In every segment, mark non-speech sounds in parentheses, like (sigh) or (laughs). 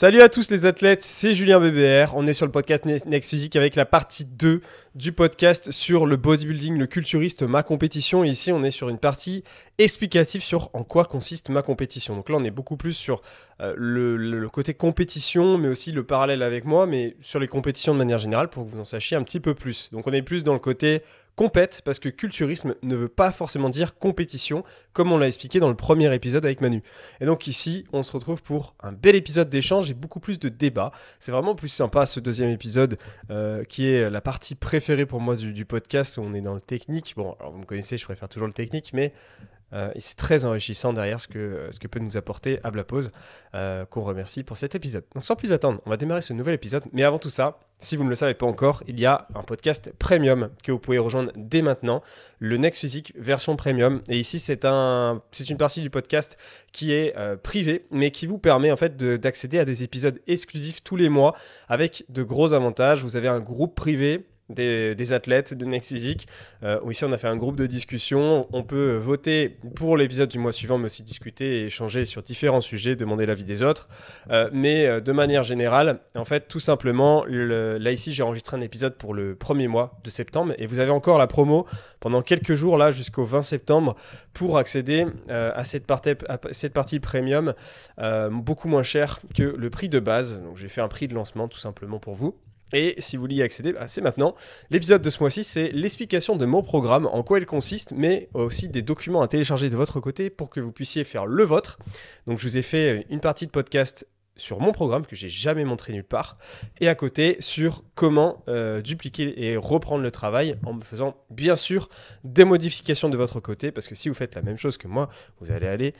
Salut à tous les athlètes, c'est Julien BBR. On est sur le podcast Next Physique avec la partie 2 du podcast sur le bodybuilding, le culturiste, ma compétition. Et ici, on est sur une partie explicative sur en quoi consiste ma compétition. Donc là, on est beaucoup plus sur euh, le, côté compétition, mais aussi le parallèle avec moi, mais sur les compétitions de manière générale pour que vous en sachiez un petit peu plus. Donc on est plus dans le côté compète, parce que culturisme ne veut pas forcément dire compétition, comme on l'a expliqué dans le premier épisode avec Manu. Et donc ici, on se retrouve pour un bel épisode d'échange et beaucoup plus de débat. C'est vraiment plus sympa ce deuxième épisode, euh, qui est la partie préférée pour moi du, du, podcast, où on est dans le technique. Bon, alors vous me connaissez, je préfère toujours le technique, mais euh, et c'est très enrichissant derrière ce que, que peut nous apporter Ablapause, euh, qu'on remercie pour cet épisode. Donc sans plus attendre, on va démarrer ce nouvel épisode. Mais avant tout ça, si vous ne le savez pas encore, il y a un podcast premium que vous pouvez rejoindre dès maintenant, le Next Physique version premium. Et ici, c'est un, c'est une partie du podcast qui est euh, privée, mais qui vous permet en fait d'accéder à des épisodes exclusifs tous les mois avec de gros avantages. Vous avez un groupe privé des, athlètes de Next. Euh, ici, on a fait un groupe de discussion. On peut voter pour l'épisode du mois suivant, mais aussi discuter et échanger sur différents sujets, demander l'avis des autres. Euh, mais euh, de manière générale, en fait, tout simplement, là ici, j'ai enregistré un épisode pour le premier mois de septembre et vous avez encore la promo pendant quelques jours, là, jusqu'au 20 septembre, pour accéder à, cette partie, à cette partie premium beaucoup moins cher que le prix de base. Donc, j'ai fait un prix de lancement tout simplement pour vous. Et si vous voulez y accéder, bah, c'est maintenant. L'épisode de ce mois-ci, c'est l'explication de mon programme, en quoi il consiste, mais aussi des documents à télécharger de votre côté pour que vous puissiez faire le vôtre. Donc je vous ai fait une partie de podcast sur mon programme que j'ai jamais montré nulle part, et à côté sur comment euh, dupliquer et reprendre le travail en me faisant bien sûr des modifications de votre côté, parce que si vous faites la même chose que moi, vous allez aller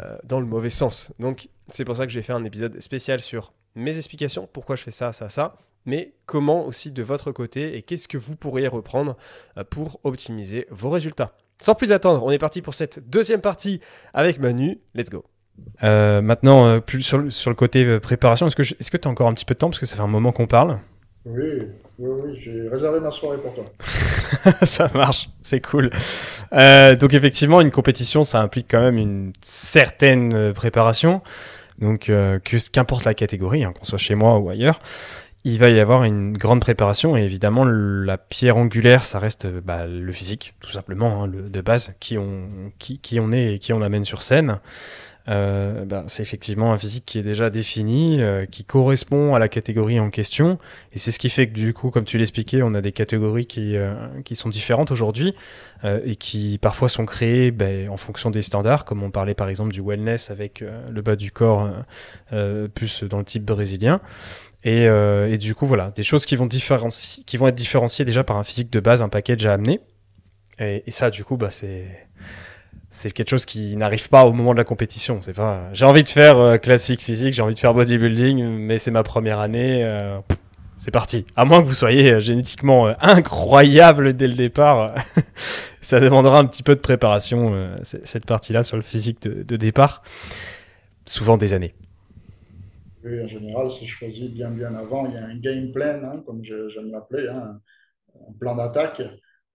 euh, dans le mauvais sens. Donc c'est pour ça que j'ai fait un épisode spécial sur mes explications, pourquoi je fais ça, ça, ça, mais comment aussi de votre côté et qu'est-ce que vous pourriez reprendre euh, pour optimiser vos résultats? Sans plus attendre, on est parti pour cette deuxième partie avec Manu. Let's go. Euh, maintenant, euh, plus sur, le côté préparation, est-ce que tu as encore un petit peu de temps? Parce que ça fait un moment qu'on parle Oui, oui, oui j'ai réservé ma soirée pour toi. (laughs) ça marche, c'est cool. donc effectivement, une compétition, ça implique quand même une certaine préparation. Donc, qu'importe la catégorie, hein, qu'on soit chez moi ou ailleurs il va y avoir une grande préparation et évidemment la pierre angulaire, ça reste bah, le physique, tout simplement, hein, le, de base, qui on, qui, qui, on est et qui on amène sur scène. Euh, bah, c'est effectivement un physique qui est déjà défini, euh, qui correspond à la catégorie en question. Et c'est ce qui fait que du coup, comme tu l'expliquais, on a des catégories qui, euh, qui sont différentes aujourd'hui et qui parfois sont créées bah, en fonction des standards, comme on parlait par exemple du wellness avec le bas du corps plus dans le type brésilien. Euh, et, du coup, voilà, des choses qui vont, être différenciées déjà par un physique de base, un package à amener. Et, ça, du coup, bah, c'est quelque chose qui n'arrive pas au moment de la compétition. C'est pas, j'ai envie de faire euh, classique physique, j'ai envie de faire bodybuilding, mais c'est ma première année. Euh, c'est parti. À moins que vous soyez génétiquement incroyable dès le départ, (laughs) ça demandera un petit peu de préparation cette partie-là sur le physique de départ, souvent des années en général, c'est choisi bien, bien avant. Il y a un game plan, hein, comme j'aime l'appeler, hein, un plan d'attaque.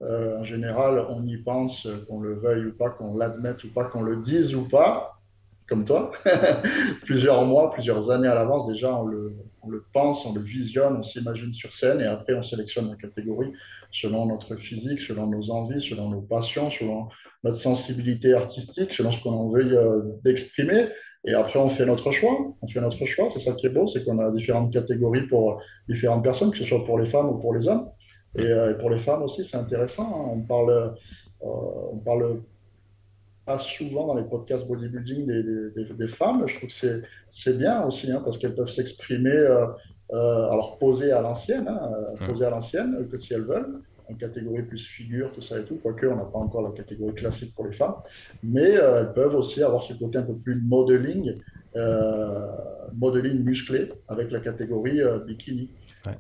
Euh, en général, on y pense, qu'on le veuille ou pas, qu'on l'admette ou pas, qu'on le dise ou pas, comme toi. (laughs) plusieurs mois, plusieurs années à l'avance, déjà, on le, pense, on le visionne, on s'imagine sur scène et après, on sélectionne la catégorie selon notre physique, selon nos envies, selon nos passions, selon notre sensibilité artistique, selon ce qu'on veut euh, d'exprimer. Et après, on fait notre choix. On fait notre choix. C'est ça qui est beau, c'est qu'on a différentes catégories pour différentes personnes, que ce soit pour les femmes ou pour les hommes. Et, euh, pour les femmes aussi, c'est intéressant. Hein. On parle, euh, on parle pas souvent dans les podcasts bodybuilding des, des, femmes. Je trouve que c'est bien aussi, hein, parce qu'elles peuvent s'exprimer, euh, alors poser à l'ancienne, hein, poser à l'ancienne, que si elles veulent en catégorie plus figure, tout ça et tout, quoique on n'a pas encore la catégorie classique pour les femmes, mais euh, elles peuvent aussi avoir ce côté un peu plus modeling, euh, modeling musclé avec la catégorie euh, bikini.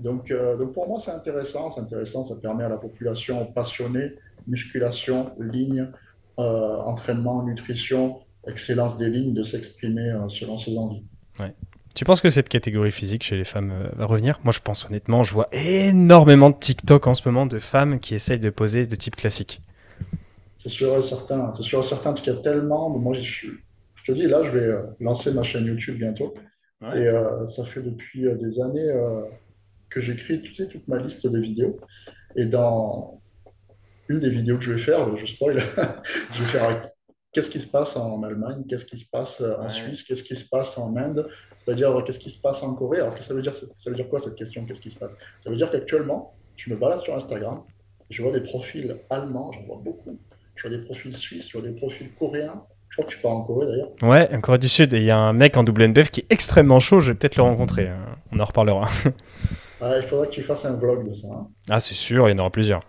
Donc, donc pour moi c'est intéressant, c'est intéressant, ça permet à la population passionnée, musculation, ligne, entraînement, nutrition, excellence des lignes de s'exprimer selon ses envies. Ouais. Tu penses que cette catégorie physique chez les femmes euh, va revenir? Moi, je pense honnêtement, je vois énormément de TikTok en ce moment de femmes qui essayent de poser de type classique. C'est sûr et certain. C'est sûr et certain parce qu'il y a tellement. Moi, je, je, te dis, là, je vais euh, lancer ma chaîne YouTube bientôt. Et euh, ça fait depuis euh, des années euh, que j'écris tu sais, toute ma liste de vidéos. Et dans une des vidéos que je vais faire, je spoil, (laughs) je vais faire qu'est-ce qui se passe en Allemagne, qu'est-ce qui se passe en Ouais. Suisse, qu'est-ce qui se passe en Inde, c'est-à-dire qu'est-ce qui se passe en Corée? Alors, ça veut dire, ça veut dire quoi cette question, qu'est-ce qui se passe? Ça veut dire qu'actuellement, je me balade sur Instagram, je vois des profils allemands, j'en vois beaucoup, je vois des profils suisses, je vois des profils coréens. Je crois que tu pars en Corée d'ailleurs. Ouais, en Corée du Sud, et il y a un mec en WNBF qui est extrêmement chaud, je vais peut-être le rencontrer, hein. on en reparlera. (laughs) Ah, il faudrait que tu fasses un vlog de ça. hein. Ah, c'est sûr, il y en aura plusieurs.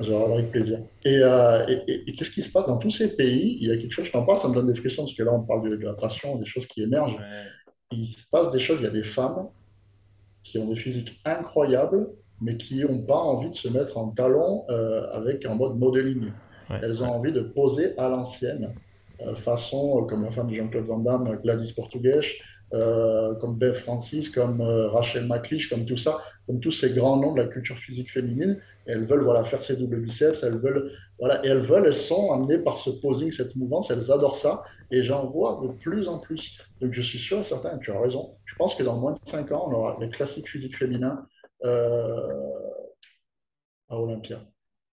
Genre, avec plaisir. Et, euh, et- et- et qu'est-ce qui se passe dans tous ces pays? Il y a quelque chose, je t'en parle, ça me donne des frissons, parce que là, on parle de, de la passion, des choses qui émergent. Ouais. Il se passe des choses, il y a des femmes qui ont des physiques incroyables, mais qui n'ont pas envie de se mettre en talons euh, avec en mode modeling. Ouais, Elles ont ouais. envie de poser à l'ancienne, euh, façon euh, comme la femme de Jean-Claude Van Damme, Gladys Portugues, euh, comme Bev Francis, comme Rachel McLeish, comme tout ça, comme tous ces grands noms de la culture physique féminine. Et elles veulent voilà, faire ces doubles biceps, elles veulent, voilà, et elles veulent, elles sont amenées par ce posing, cette mouvance, elles adorent ça. Et j'en vois de plus en plus. Donc je suis sûr et certain, tu as raison. Je pense que dans moins de 5 ans, on aura les classiques physiques féminins euh, à Olympia.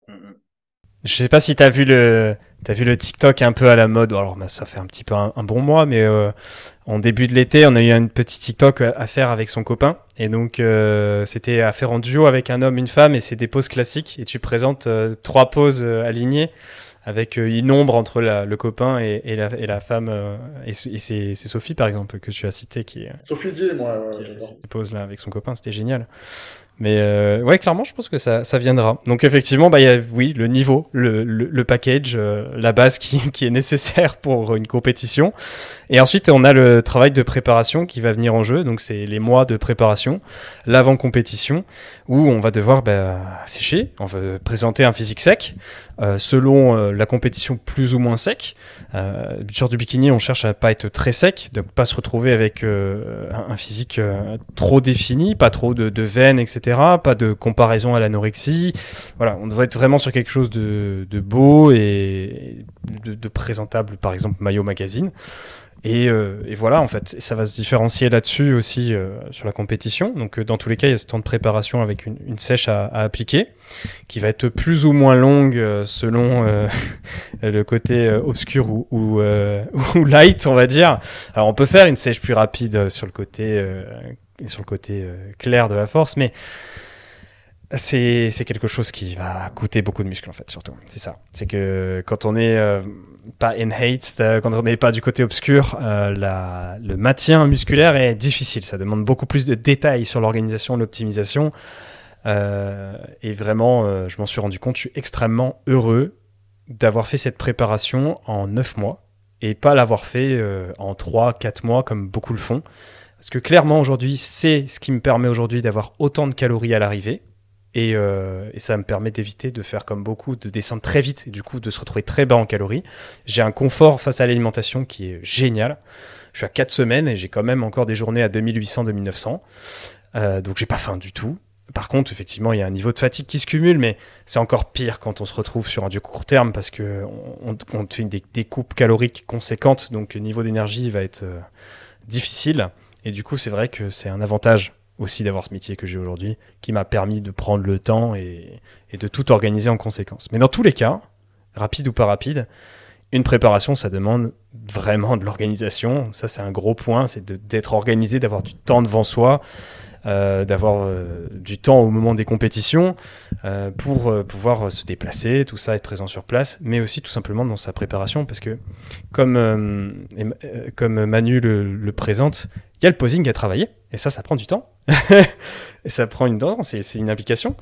Mm, mm. Je sais pas si t'as vu le t'as vu le TikTok un peu à la mode. Alors bah, ça fait un petit peu un, un bon mois, mais euh, en début de l'été, on a eu un petit TikTok à à faire avec son copain, et donc euh, c'était à faire en duo avec un homme, une femme, et c'est des poses classiques. Et tu présentes euh, trois poses euh, alignées avec euh, une ombre entre la- le copain et, et la, et la femme. euh, et c'est Sophie par exemple que tu as cité qui est Sophie Dier, moi, ouais, Qui pose là avec son copain, c'était génial. Mais euh, ouais, clairement, je pense que ça, ça viendra. Donc effectivement, bah, il y a, oui, le niveau, le, le, le package, euh, la base qui, (laughs) qui est nécessaire pour une compétition. Et ensuite, on a le travail de préparation qui va venir en jeu. Donc c'est les mois de préparation, l'avant-compétition, où on va devoir bah, sécher, on va présenter un physique sec, euh, selon euh, la compétition plus ou moins sec. Euh, sur du bikini, on cherche à pas être très sec, donc pas se retrouver avec euh, un physique euh, trop défini, pas trop de, de veines, etc. Pas de comparaison à l'anorexie. Voilà, on devrait être vraiment sur quelque chose de, de beau et de, de présentable, par exemple Maillot Magazine. Et, euh, et voilà, en fait, ça va se différencier là-dessus aussi euh, sur la compétition. Donc, euh, dans tous les cas, il y a ce temps de préparation avec une, une sèche à, à appliquer, qui va être plus ou moins longue euh, selon euh, (laughs) le côté euh, obscur (laughs) ou, light, on va dire. Alors, on peut faire une sèche plus rapide sur le côté, sur le côté clair de la force, mais c'est c'est quelque chose qui va coûter beaucoup de muscles en fait surtout. C'est ça. C'est que quand on est euh, pas enhanced euh, quand on n'est pas du côté obscur le maintien musculaire est difficile. Ça demande beaucoup plus de détails sur l'organisation l'optimisation Euh, et vraiment euh, je m'en suis rendu compte je suis extrêmement heureux d'avoir fait cette préparation en 9 mois et pas l'avoir fait euh, en 3-4 mois comme beaucoup le font parce que clairement aujourd'hui c'est ce qui me permet aujourd'hui d'avoir autant de calories à l'arrivée et, ça me permet d'éviter de faire comme beaucoup, de descendre très vite et du coup de se retrouver très bas en calories. J'ai un confort face à l'alimentation qui est génial. Je suis à 4 semaines et j'ai quand même encore des journées à 2800-2900. Euh, donc j'ai pas faim du tout. Par contre, effectivement, il y a un niveau de fatigue qui se cumule, mais c'est encore pire quand on se retrouve sur un du court terme parce que on, fait des, coupes caloriques conséquentes, donc le niveau d'énergie va être euh, difficile. Et du coup, c'est vrai que c'est un avantage aussi d'avoir ce métier que j'ai aujourd'hui, qui m'a permis de prendre le temps et, de tout organiser en conséquence. Mais dans tous les cas, rapide ou pas rapide, une préparation, ça demande vraiment de l'organisation. Ça, c'est un gros point, c'est d'être organisé, d'avoir du temps devant soi, d'avoir euh, du temps au moment des compétitions euh, pour euh, pouvoir se déplacer, tout ça, être présent sur place, mais aussi tout simplement dans sa préparation, parce que comme, euh, euh, comme Manu le, présente, il y a le posing à travailler, et ça, ça prend du temps. (laughs) et ça prend une temps, c'est une application.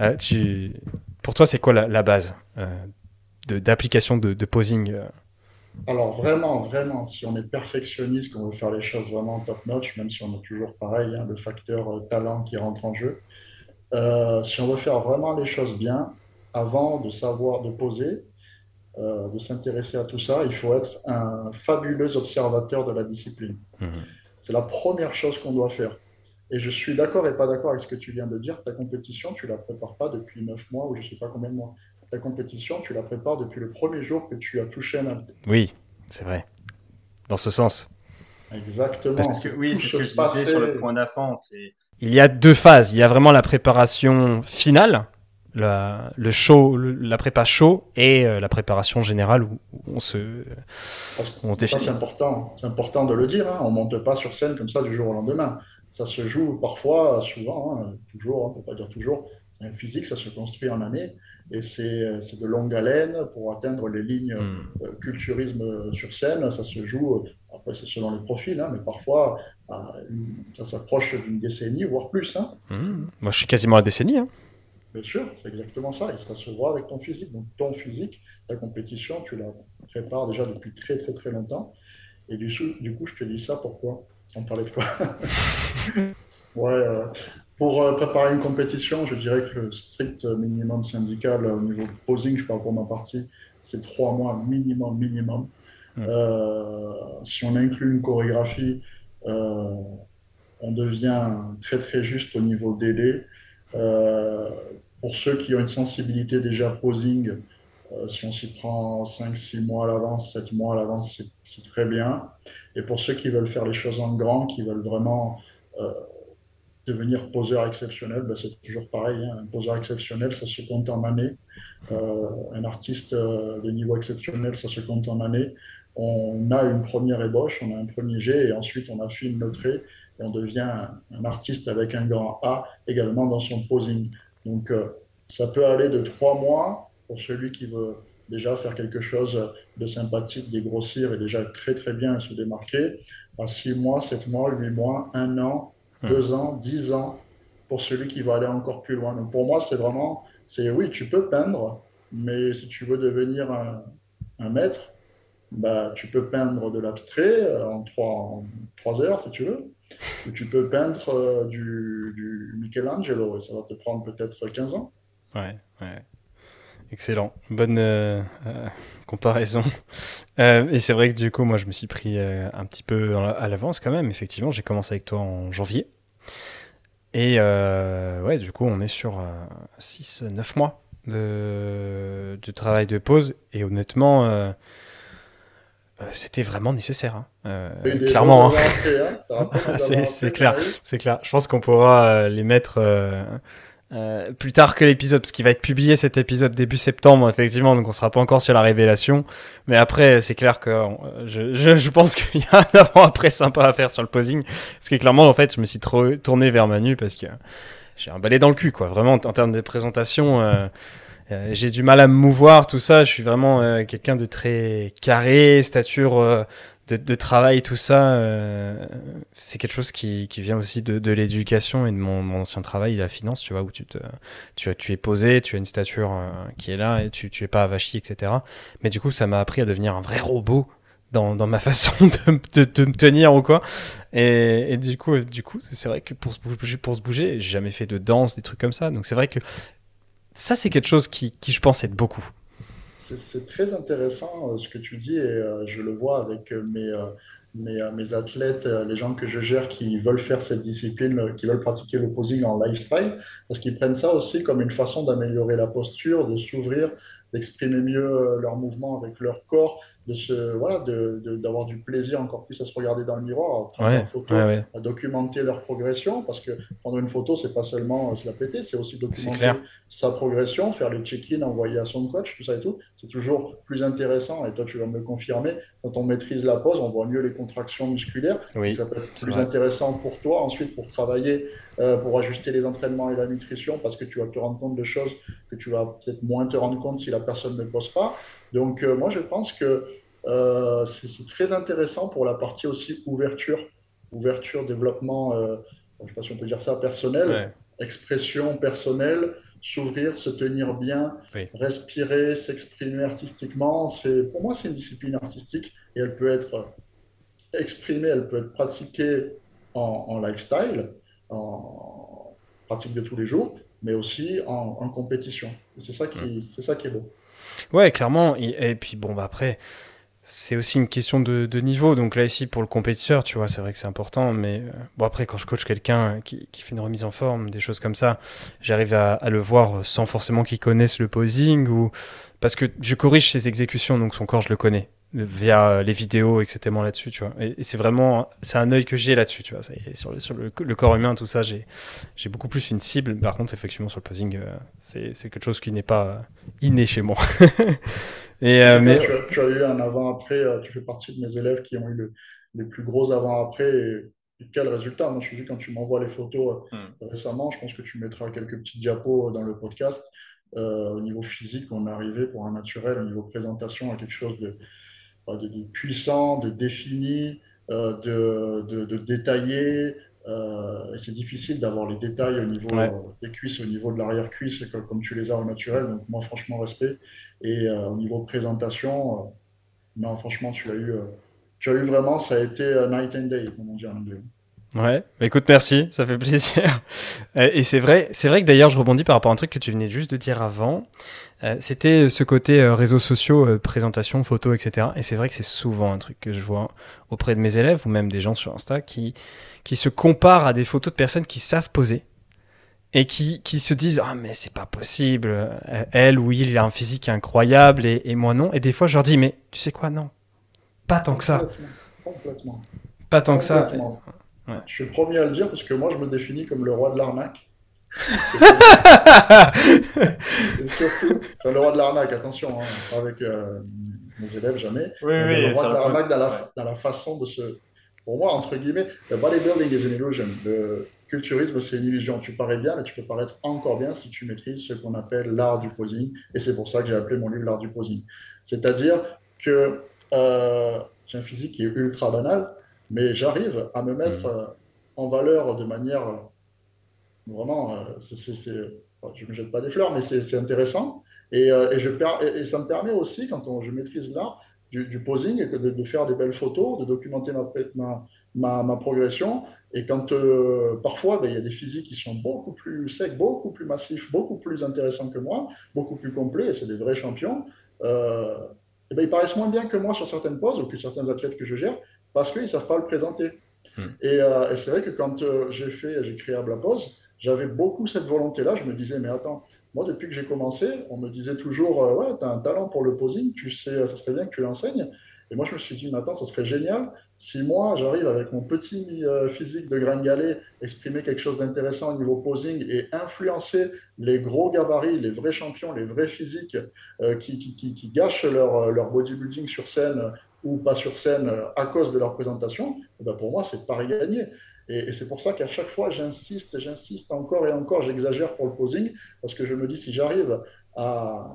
Euh. Pour toi, c'est quoi la, base euh, d'application de, posing euh? Alors vraiment, vraiment, si on est perfectionniste, qu'on veut faire les choses vraiment top-notch, même si on a toujours pareil, hein, le facteur euh, talent qui rentre en jeu, euh, si on veut faire vraiment les choses bien, avant de savoir, de poser, euh, de s'intéresser à tout ça, il faut être un fabuleux observateur de la discipline. C'est la première chose qu'on doit faire. Et je suis d'accord et pas d'accord avec ce que tu viens de dire. Ta compétition, tu la prépares pas depuis neuf mois ou je sais pas combien de mois. Ta compétition, tu la prépares depuis le premier jour que tu as touché un invité. Oui, c'est vrai. Dans ce sens. Exactement. Parce que oui, c'est ce que je disais sur le point d'avant. Il y a deux phases. Il y a vraiment la préparation finale, la, le show, la prépa show et euh, la préparation générale où, on se, on se définit. C'est important, c'est important de le dire. Hein. On monte pas sur scène comme ça du jour au lendemain. Ça se joue parfois, souvent, hein, toujours, on hein, peut pas dire toujours. C'est un physique, ça se construit en année et c'est de longue haleine pour atteindre les lignes euh, culturisme sur scène. Ça se joue, après c'est selon les profils, mais parfois ça s'approche d'une décennie, voire plus. Hmm. Moi je suis quasiment à la décennie. Bien sûr, c'est exactement ça. Et ça se voit avec ton physique. Donc, ton physique, ta compétition, tu la prépares déjà depuis très, très, très longtemps. Et du, du coup, je te dis ça pourquoi? On parlait de quoi? (laughs) Ouais, euh, pour euh, préparer une compétition, je dirais que le strict minimum syndical au niveau posing, je parle pour ma partie, c'est trois mois minimum, minimum. Euh, si on inclut une chorégraphie, on devient très, très juste au niveau délai. Euh, pour ceux qui ont une sensibilité déjà posing, euh, si on s'y prend 5-6 mois à l'avance, 7 mois à l'avance, c'est très bien. Et pour ceux qui veulent faire les choses en grand, qui veulent vraiment euh, devenir poseur exceptionnel, ben c'est toujours pareil. Hein. Un poseur exceptionnel, ça se compte en années. un artiste de niveau exceptionnel, ça se compte en années. On a une première ébauche, on a un premier jet, et ensuite on affine le trait et on devient un, artiste avec un grand A également dans son posing. Donc euh, ça peut aller de trois mois pour celui qui veut déjà faire quelque chose de sympathique, dégrossir et déjà très très bien se démarquer, à six mois, sept mois, huit mois, un an, deux ans, dix ans pour celui qui va aller encore plus loin. Donc pour moi, c'est vraiment, c'est oui, tu peux peindre, mais si tu veux devenir un, un maître, bah, tu peux peindre de l'abstrait euh, en trois, en trois heures si tu veux tu peux peindre euh, du, du, Michelangelo et ça va te prendre peut-être 15 ans. Ouais, ouais. Excellent. Bonne euh, euh, comparaison. (laughs) et c'est vrai que du coup, moi, je me suis pris un petit peu à l'avance quand même. Effectivement, j'ai commencé avec toi en janvier. Et ouais, du coup, on est sur 6-9 mois de, de, travail de pause. Et honnêtement, euh, c'était vraiment nécessaire. Hein. Euh, clairement. Hein. Hein. (laughs) c'est clair, c'est clair. Je pense qu'on pourra euh, les mettre plus tard que l'épisode, parce qu'il va être publié cet épisode début septembre, effectivement, donc on sera pas encore sur la révélation. Mais après, c'est clair que je, je, pense (laughs) qu'il y a un avant-après sympa à faire sur le posing. Parce que clairement, en fait, je me suis trop tourné vers Manu parce que j'ai un balai dans le cul, quoi. Vraiment, en termes de présentation. Euh, j'ai du mal à me mouvoir, tout ça. Je suis vraiment euh, quelqu'un de très carré, stature euh, de, de, travail, tout ça. c'est quelque chose qui, qui, vient aussi de, de l'éducation et de mon, mon, ancien travail, la finance, tu vois, où tu, te, tu, tu es posé, tu as une stature qui est là et tu, tu es pas avachi, etc. Mais du coup, ça m'a appris à devenir un vrai robot dans, dans, ma (laughs) façon de, de, me tenir ou quoi. Et, et, du coup, du coup, c'est vrai que pour se bouger, pour se bouger, j'ai jamais fait de danse, des trucs comme ça. Donc c'est vrai que ça, c'est quelque chose qui, qui, je pense, aide beaucoup. C'est très intéressant euh, ce que tu dis et euh, je le vois avec euh, mes, mes, athlètes, les gens que je gère qui veulent faire cette discipline, qui veulent pratiquer le posing en lifestyle, parce qu'ils prennent ça aussi comme une façon d'améliorer la posture, de s'ouvrir, d'exprimer mieux leurs mouvements avec leur corps de se voilà d'avoir du plaisir encore plus à se regarder dans le miroir à prendre une photo à documenter leur progression parce que prendre une photo c'est pas seulement euh, se la péter c'est aussi documenter sa progression faire les check-in envoyer à son coach tout ça et tout. C'est toujours plus intéressant et toi tu vas me le confirmer quand on maîtrise la pose on voit mieux les contractions musculaires. Ça peut être plus intéressant pour toi ensuite pour travailler euh, pour ajuster les entraînements et la nutrition parce que tu vas te rendre compte de choses que tu vas peut-être moins te rendre compte si la personne ne pose pas donc euh, moi je pense que euh, c'est très intéressant pour la partie aussi ouverture, ouverture, développement, euh, je ne sais pas si on peut dire ça, personnel, expression personnelle, s'ouvrir, se tenir bien, respirer, s'exprimer artistiquement. Pour moi, c'est une discipline artistique et elle peut être exprimée, elle peut être pratiquée en, lifestyle, en pratique de tous les jours, mais aussi en, compétition. C'est ça, qui, c'est ça qui est beau. Ouais, clairement. Et, puis, bon, bah après, c'est aussi une question de, niveau. Donc là, ici, pour le compétiteur, tu vois, c'est vrai que c'est important. Mais euh, bon, après, quand je coach quelqu'un qui, fait une remise en forme, des choses comme ça, j'arrive à, le voir sans forcément qu'il connaisse le posing ou parce que je corrige ses exécutions, donc son corps, je le connais. Via les vidéos, etc. là-dessus, tu vois. Et, c'est vraiment, c'est un œil que j'ai là-dessus, tu vois. sur, le, sur le, corps humain, tout ça, j'ai, j'ai beaucoup plus une cible. Par contre, effectivement, sur le posing, euh, c'est, c'est quelque chose qui n'est pas inné chez moi. (laughs) et, euh, mais... Tu as, eu un avant-après, euh, tu fais partie de mes élèves qui ont eu le, les plus gros avant-après. Et, quel résultat? Moi, je suis quand tu m'envoies les photos hmm. récemment, je pense que tu mettras quelques petits diapos dans le podcast. au niveau physique, on est arrivé pour un naturel, au niveau présentation, à quelque chose de, de, puissant, de défini, euh, de, de, détaillé. Euh, et c'est difficile d'avoir les détails au niveau des cuisses, au niveau de l'arrière-cuisse, comme, tu les as au naturel. Donc, moi, franchement, respect. Et euh, au niveau présentation, non, franchement, tu as eu, tu as eu vraiment, ça a été night and day, comme on dit en anglais. Ouais, bah, écoute, merci, ça fait plaisir. (laughs) Et c'est vrai, c'est vrai que d'ailleurs, je rebondis par rapport à un truc que tu venais juste de dire avant. Euh, c'était ce côté euh, réseaux sociaux, euh, présentation, photos, etc. Et c'est vrai que c'est souvent un truc que je vois auprès de mes élèves ou même des gens sur Insta qui, qui se comparent à des photos de personnes qui savent poser et qui, qui se disent Ah, mais c'est pas possible. Elle ou il, il a un physique incroyable et, et, moi non. Et des fois, je leur dis Mais tu sais quoi, non. Pas tant que ça. Pas tant que ça. Je suis le premier à le dire parce que moi, je me définis comme le roi de l'arnaque. (laughs) surtout, le roi de l'arnaque, attention, hein, avec euh, mes élèves, jamais. Oui, oui, le roi de l'arnaque dans la, dans la façon de se. Pour moi, entre guillemets, le bodybuilding is an illusion. Le culturisme, c'est une illusion. Tu parais bien, mais tu peux paraître encore bien si tu maîtrises ce qu'on appelle l'art du posing. Et c'est pour ça que j'ai appelé mon livre l'art du posing. C'est-à-dire que euh, j'ai un physique qui est ultra banal, mais j'arrive à me mettre mmh. euh, en valeur de manière Vraiment, euh, je ne me jette pas des fleurs, mais c'est intéressant. Et, euh, et, je, et, ça me permet aussi, quand je maîtrise l'art du, posing, de, de, faire des belles photos, de documenter ma, ma, ma, progression. Et quand euh, parfois, ben, il y a des physiques qui sont beaucoup plus secs, beaucoup plus massifs, beaucoup plus intéressants que moi, beaucoup plus complets, et c'est des vrais champions, et ben, ils paraissent moins bien que moi sur certaines poses, ou que certains athlètes que je gère, parce qu'ils ne savent pas le présenter. Hmm. Et, et c'est vrai que quand j'ai fait, j'ai créé Abla Pose, j'avais beaucoup cette volonté-là. Je me disais, mais attends, moi, depuis que j'ai commencé, on me disait toujours, euh, ouais, tu as un talent pour le posing, tu sais, ça serait bien que tu l'enseignes. Et moi, je me suis dit, mais attends, ça serait génial si moi, j'arrive avec mon petit euh, physique de gringalet, exprimer quelque chose d'intéressant au niveau posing et influencer les gros gabarits, les vrais champions, les vrais physiques euh, qui, qui, qui, gâchent leur, leur bodybuilding sur scène ou pas sur scène à cause de leur présentation, eh ben pour moi, c'est pareil gagné. Et, c'est pour ça qu'à chaque fois, j'insiste, j'insiste encore et encore, j'exagère pour le posing, parce que je me dis, si j'arrive à,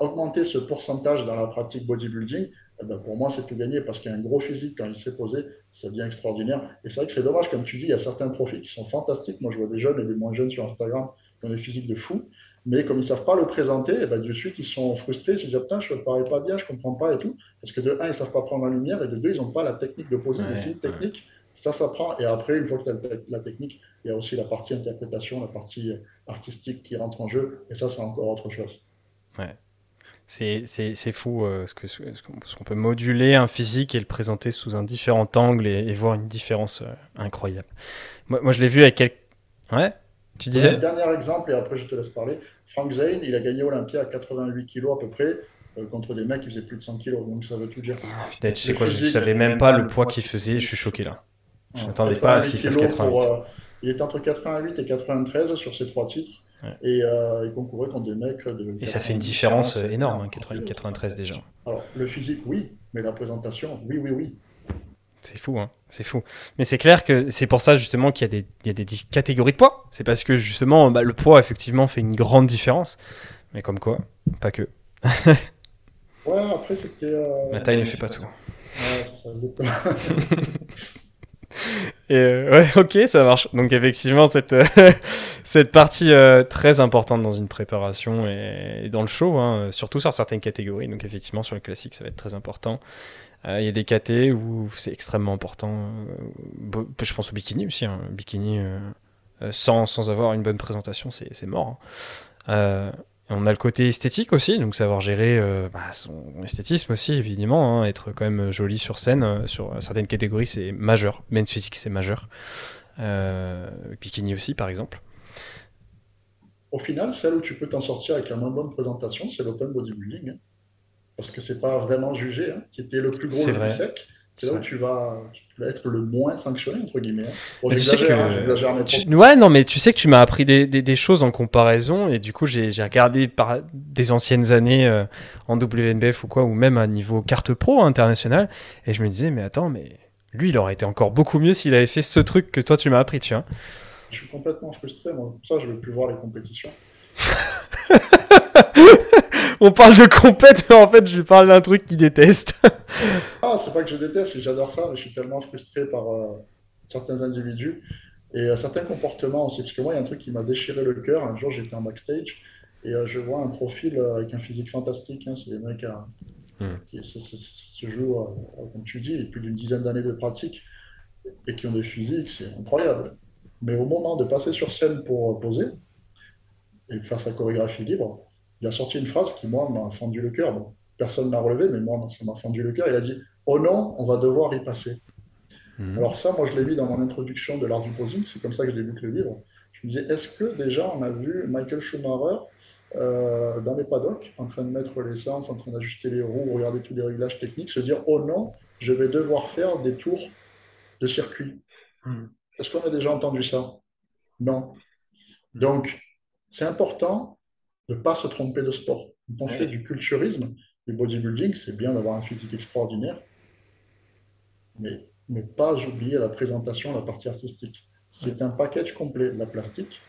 augmenter ce pourcentage dans la pratique bodybuilding, eh ben pour moi, c'est tout gagné, parce qu'il y a un gros physique, quand il s'est posé, ça devient extraordinaire. Et c'est vrai que c'est dommage, comme tu dis, il y a certains profils qui sont fantastiques. Moi, je vois des jeunes et des moins jeunes sur Instagram qui ont des physiques de fou, mais comme ils ne savent pas le présenter, et eh ben, de suite, ils sont frustrés, ils se disent, putain, je ne parais pas bien, je ne comprends pas et tout. Parce que de un, ils ne savent pas prendre la lumière, et de deux, ils n'ont pas la technique de poser. Ouais, c'est une technique ça s'apprend. Et après, une fois que tu as la technique, il y a aussi la partie interprétation, la partie artistique qui rentre en jeu. Et ça, c'est encore autre chose. Ouais. C'est fou euh, ce qu'on ce peut moduler un physique et le présenter sous un différent angle et, voir une différence euh, incroyable. Moi, moi je l'ai vu avec quelques. Ouais? Tu disais Dernier exemple, et après je te laisse parler. Frank Zane, il a gagné Olympia à 88 kg à peu près. Euh, contre des mecs qui faisaient plus de 100 kg, donc ça veut tout dire. tu sais quoi, je ne savais même pas le poids qu'il faisait, je suis choqué là. Je m'attendais pas à ce qu'il fasse 88. Euh, il est entre 88 et 93 sur ces trois titres. Et euh, il concourait contre des mecs de. Et ça fait une différence énorme, 88, hein, 93 déjà. Alors, le physique, oui, mais la présentation, oui, oui, oui. C'est fou, hein c'est fou. Mais c'est clair que c'est pour ça justement qu'il y, a des, y a des catégories de poids. C'est parce que justement, bah, le poids, effectivement, fait une grande différence. Mais comme quoi, pas que. ouais, après, c'était. Euh, la taille ne fait pas tout. Ouais, c'est ça, exactement. (laughs) Et euh, ouais, (laughs) ok, ça marche. Donc effectivement, cette, euh, (laughs) cette partie euh, très importante dans une préparation et, dans le show, hein, surtout sur certaines catégories. Donc effectivement, sur le classique, ça va être très important. Il y a des KT où c'est extrêmement important. je pense au bikini aussi. Hein. Bikini sans, sans avoir une bonne présentation, c'est mort. Hein. On a le côté esthétique aussi, donc savoir gérer euh, bah, son esthétisme aussi, évidemment. Hein, être quand même joli sur scène, euh, sur certaines catégories, c'est majeur. Men's physique, c'est majeur. Euh, bikini aussi, par exemple. Au final, celle où tu peux t'en sortir avec la moins bonne présentation, c'est l'open bodybuilding. Hein. parce que c'est pas vraiment jugé. Hein. Si le plus gros, le plus sec, c'est là où tu vas, être le moins sanctionné, entre guillemets. Hein. tu sais que... Hein, ouais, non, mais tu sais que tu m'as appris des, des, choses en comparaison, et du coup, j'ai regardé par des anciennes années euh, en WNBF ou quoi, ou même à niveau carte pro international, et je me disais, mais attends, mais lui, il aurait été encore beaucoup mieux s'il avait fait ce truc que toi, tu m'as appris, tu vois. Je suis complètement frustré, moi. Pour ça, je ne veux plus voir les compétitions. (laughs) (laughs) On parle de compète, mais en fait, je lui parle d'un truc qu'il déteste. ah, c'est pas que je déteste, j'adore ça, mais je suis tellement frustré par euh, certains individus et euh, certains comportements aussi. Parce que moi, il y a un truc qui m'a déchiré le cœur. Un jour, j'étais en backstage et euh, je vois un profil avec un physique fantastique. Hein, c'est des mecs hmm. qui se jouent, comme tu dis, plus d'une dizaine d'années de pratique et qui ont des physiques, c'est incroyable. Mais au moment de passer sur scène pour poser et faire sa chorégraphie libre, il a sorti une phrase qui, moi, m'a fendu le cœur. personne ne l'a relevé, mais moi, ça m'a fendu le cœur. Il a dit Oh non, on va devoir y passer. Mhm. Alors, ça, moi, je l'ai mis dans mon introduction de l'art du posing. C'est comme ça que j'ai lu le livre. Je me disais Est-ce que déjà on a vu Michael Schumacher euh, dans les paddocks, en train de mettre l'essence, en train d'ajuster les roues, regarder tous les réglages techniques, se dire Oh non, je vais devoir faire des tours de circuit mhm. Est-ce qu'on a déjà entendu ça? Non. Donc, c'est important ne pas se tromper de sport. Quand on fait du culturisme, du bodybuilding, c'est bien d'avoir un physique extraordinaire, mais ne pas oublier la présentation, la partie artistique. C'est un package complet, la plastique,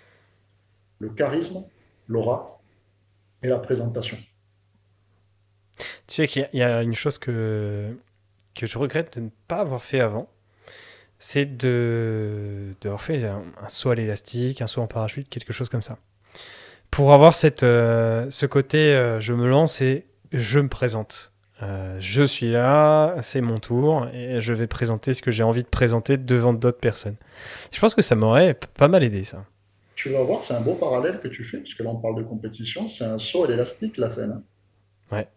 le charisme, l'aura et la présentation. Tu sais qu'il y a une chose que, que je regrette de ne pas avoir fait avant, c'est de, de avoir fait un, un saut à l'élastique, un saut en parachute, quelque chose comme ça pour avoir cette, euh, ce côté, euh, je me lance et je me présente. Euh, je suis là, c'est mon tour, et je vais présenter ce que j'ai envie de présenter devant d'autres personnes. Je pense que ça m'aurait pas mal aidé, ça. Tu vas voir, c'est un beau parallèle que tu fais, puisque là on parle de compétition, c'est un saut à l'élastique, la scène. Ouais.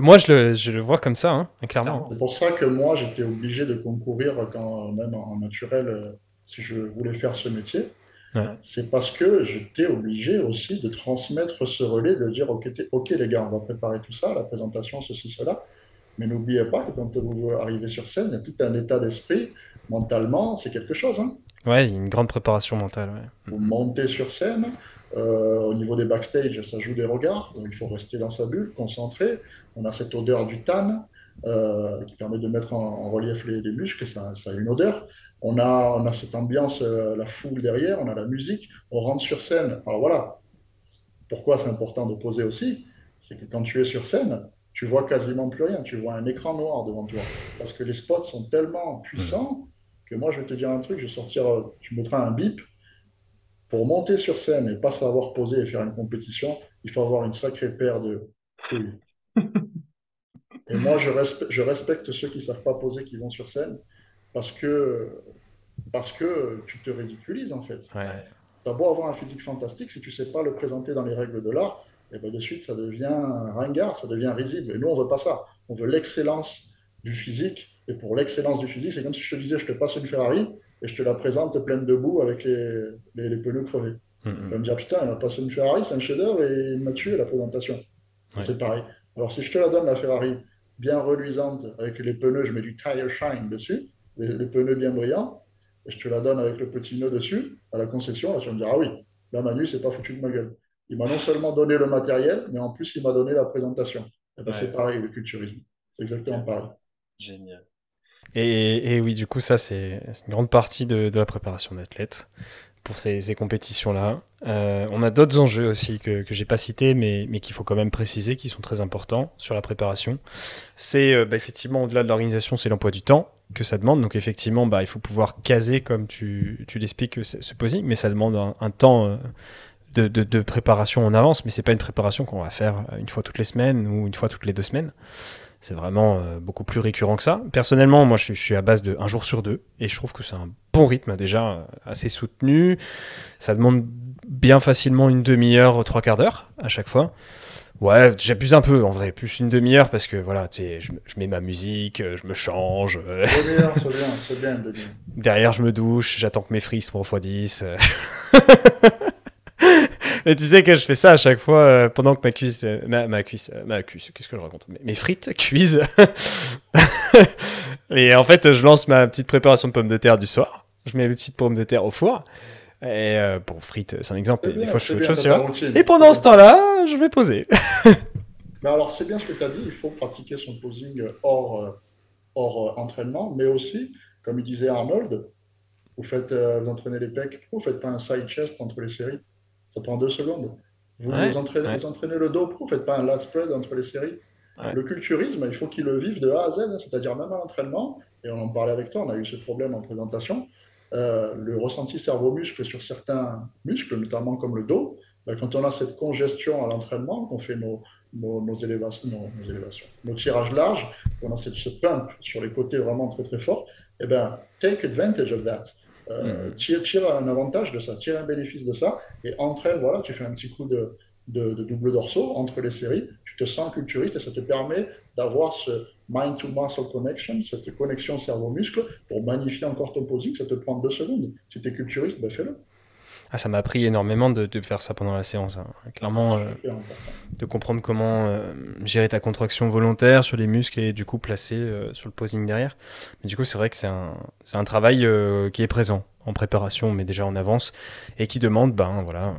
moi, je le, je le, vois comme ça, hein, clairement. C'est pour ça que moi, j'étais obligé de concourir quand même en naturel, si je voulais faire ce métier. C'est parce que j'étais obligé aussi de transmettre ce relais, de dire ok, ok les gars, on va préparer tout ça, la présentation, ceci, cela. Mais n'oubliez pas que quand vous arrivez sur scène, il y a tout un état d'esprit. Mentalement, c'est quelque chose. Hein. Ouais, il y a une grande préparation mentale. Vous montez sur scène. Euh, au niveau des backstage, ça joue des regards. Donc il faut rester dans sa bulle, concentré. On a cette odeur du tan euh, qui permet de mettre en, relief les, les muscles. Ça, ça, a une odeur. On a, on a cette ambiance, euh, la foule derrière, on a la musique, on rentre sur scène. Alors voilà, pourquoi c'est important de poser aussi, c'est que quand tu es sur scène, tu vois quasiment plus rien, tu vois un écran noir devant toi. Parce que les spots sont tellement puissants que moi, je vais te dire un truc, je vais sortir, tu mettras un bip. Pour monter sur scène et pas savoir poser et faire une compétition, il faut avoir une sacrée paire de couilles. (laughs) Et moi, je, je respecte ceux qui ne savent pas poser, qui vont sur scène parce que, parce que tu te ridiculises en fait. Ouais. Tu as beau avoir un physique fantastique, si tu ne sais pas le présenter dans les règles de l'art, et eh ben de suite ça devient ringard, ça devient risible. Et nous, on ne veut pas ça. On veut l'excellence du physique. Et pour l'excellence du physique, c'est comme si je te disais, je te passe une Ferrari et je te la présente pleine de boue avec les, les, pneus crevés. Mm, mm. Tu vas me dire, putain, il m'a passé une Ferrari, c'est un chef-d'œuvre et il m'a tué la présentation. C'est pareil. Alors si je te la donne, la Ferrari, bien reluisante, avec les pneus, je mets du tire shine dessus, les, pneus bien brillants, et je te la donne avec le petit nœud dessus, à la concession, là, tu vas me dire, ah oui, là, Manu, c'est pas foutu de ma gueule. Il m'a non seulement donné le matériel, mais en plus, il m'a donné la présentation. Eh ben, c'est pareil, le culturisme. C'est exactement pareil. Génial. Et, et, oui, du coup, ça, c'est une grande partie de, de la préparation d'athlète pour ces, ces compétitions-là. Euh, on a d'autres enjeux aussi que, que j'ai pas cités, mais, mais qu'il faut quand même préciser, qui sont très importants sur la préparation. C'est euh, bah, effectivement, au-delà de l'organisation, c'est l'emploi du temps que ça demande. Donc effectivement, bah, il faut pouvoir caser, comme tu, tu l'expliques, ce posing, mais ça demande un, temps euh, de, de, préparation en avance. Mais c'est pas une préparation qu'on va faire une fois toutes les semaines ou une fois toutes les deux semaines. C'est vraiment euh, beaucoup plus récurrent que ça. Personnellement, moi, je, suis à base de un jour sur deux, et je trouve que c'est un bon rythme déjà, euh, assez soutenu. Ça demande bien facilement une demi-heure, trois quarts d'heure à chaque fois. Ouais, j'abuse un peu en vrai, plus une demi-heure parce que voilà, tu sais, je, mets ma musique, euh, je me change. C'est bien, c'est bien, c'est bien. Derrière, je me douche, j'attends que mes frites 3 x 10. Mais tu sais que je fais ça à chaque fois euh, pendant que ma cuisse, euh, ma, ma, cuisse, euh, ma cuisse, qu'est-ce que je raconte? Mes, frites (laughs) cuisent. et en fait, je lance ma petite préparation de pommes de terre du soir. Je mets mes petites pommes de terre au four. Et bon, frites, c'est un exemple. des fois, je fais autre chose. Et pendant ce temps-là, je vais poser. (laughs) Mais alors, c'est bien ce que tu as dit. Il faut pratiquer son posing hors, hors entraînement, mais aussi, comme il disait Arnold, vous faites, vous entraînez les pecs. Pourquoi vous faites pas un side chest entre les séries ça prend deux secondes. Vous, entraînez, le dos, pourquoi vous ne faites pas un lat spread entre les séries Le culturisme, il faut qu'il le vive de A à Z, hein, c'est-à-dire même à l'entraînement, et on en parlait avec toi, on a eu ce problème en présentation, euh, le ressenti cerveau-muscle sur certains muscles, notamment comme le dos, ben, quand on a cette congestion à l'entraînement, qu'on fait nos, nos, élévations, nos, élévations, nos tirages larges, qu'on a cette, ce pump sur les côtés vraiment très très fort, eh ben, take advantage of that. Euh, mm. tire, un avantage de ça, tire un bénéfice de ça, et entraîne, voilà, tu fais un petit coup de, de, double dorsaux entre les séries, tu te sens culturiste et ça te permet d'avoir ce mind-to-muscle connection, cette connexion cerveau-muscle pour magnifier encore ton posing, ça te prend deux secondes. Si tu es culturiste, ben fais-le. Ah, ça m'a appris énormément de, faire ça pendant la séance. Hein. Clairement, euh, de comprendre comment euh, gérer ta contraction volontaire sur les muscles et du coup placer euh, sur le posing derrière. Mais du coup, c'est vrai que c'est un, un, travail qui est présent en préparation, mais déjà en avance, et qui demande ben, voilà,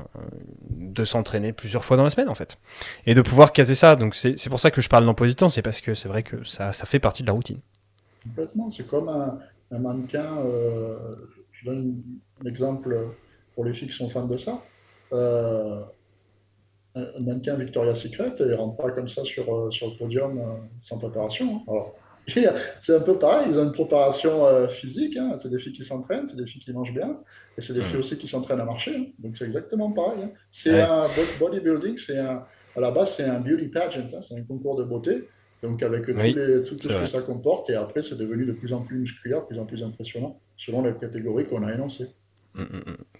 de s'entraîner plusieurs fois dans la semaine en fait. Et de pouvoir caser ça. Donc c'est pour ça que je parle d'emploi c'est parce que c'est vrai que ça, ça, fait partie de la routine. Complètement, c'est comme un, un mannequin. je donne un exemple pour les filles qui sont fans de ça. Euh, un mannequin Victoria's Secret, il ne rentre pas comme ça sur, euh, sur le podium euh, sans préparation. Hein. Alors, (laughs) c'est un peu pareil, ils ont une préparation physique, hein. c'est des filles qui s'entraînent, c'est des filles qui mangent bien, et c'est des filles aussi qui s'entraînent à marcher. Hein. Donc c'est exactement pareil. C'est un bodybuilding, c'est un, à la base c'est un beauty pageant, c'est un concours de beauté, donc avec tout, tout ce que ça comporte, et après c'est devenu de plus en plus musculaire, de plus en plus impressionnant, selon les catégories qu'on a énoncées.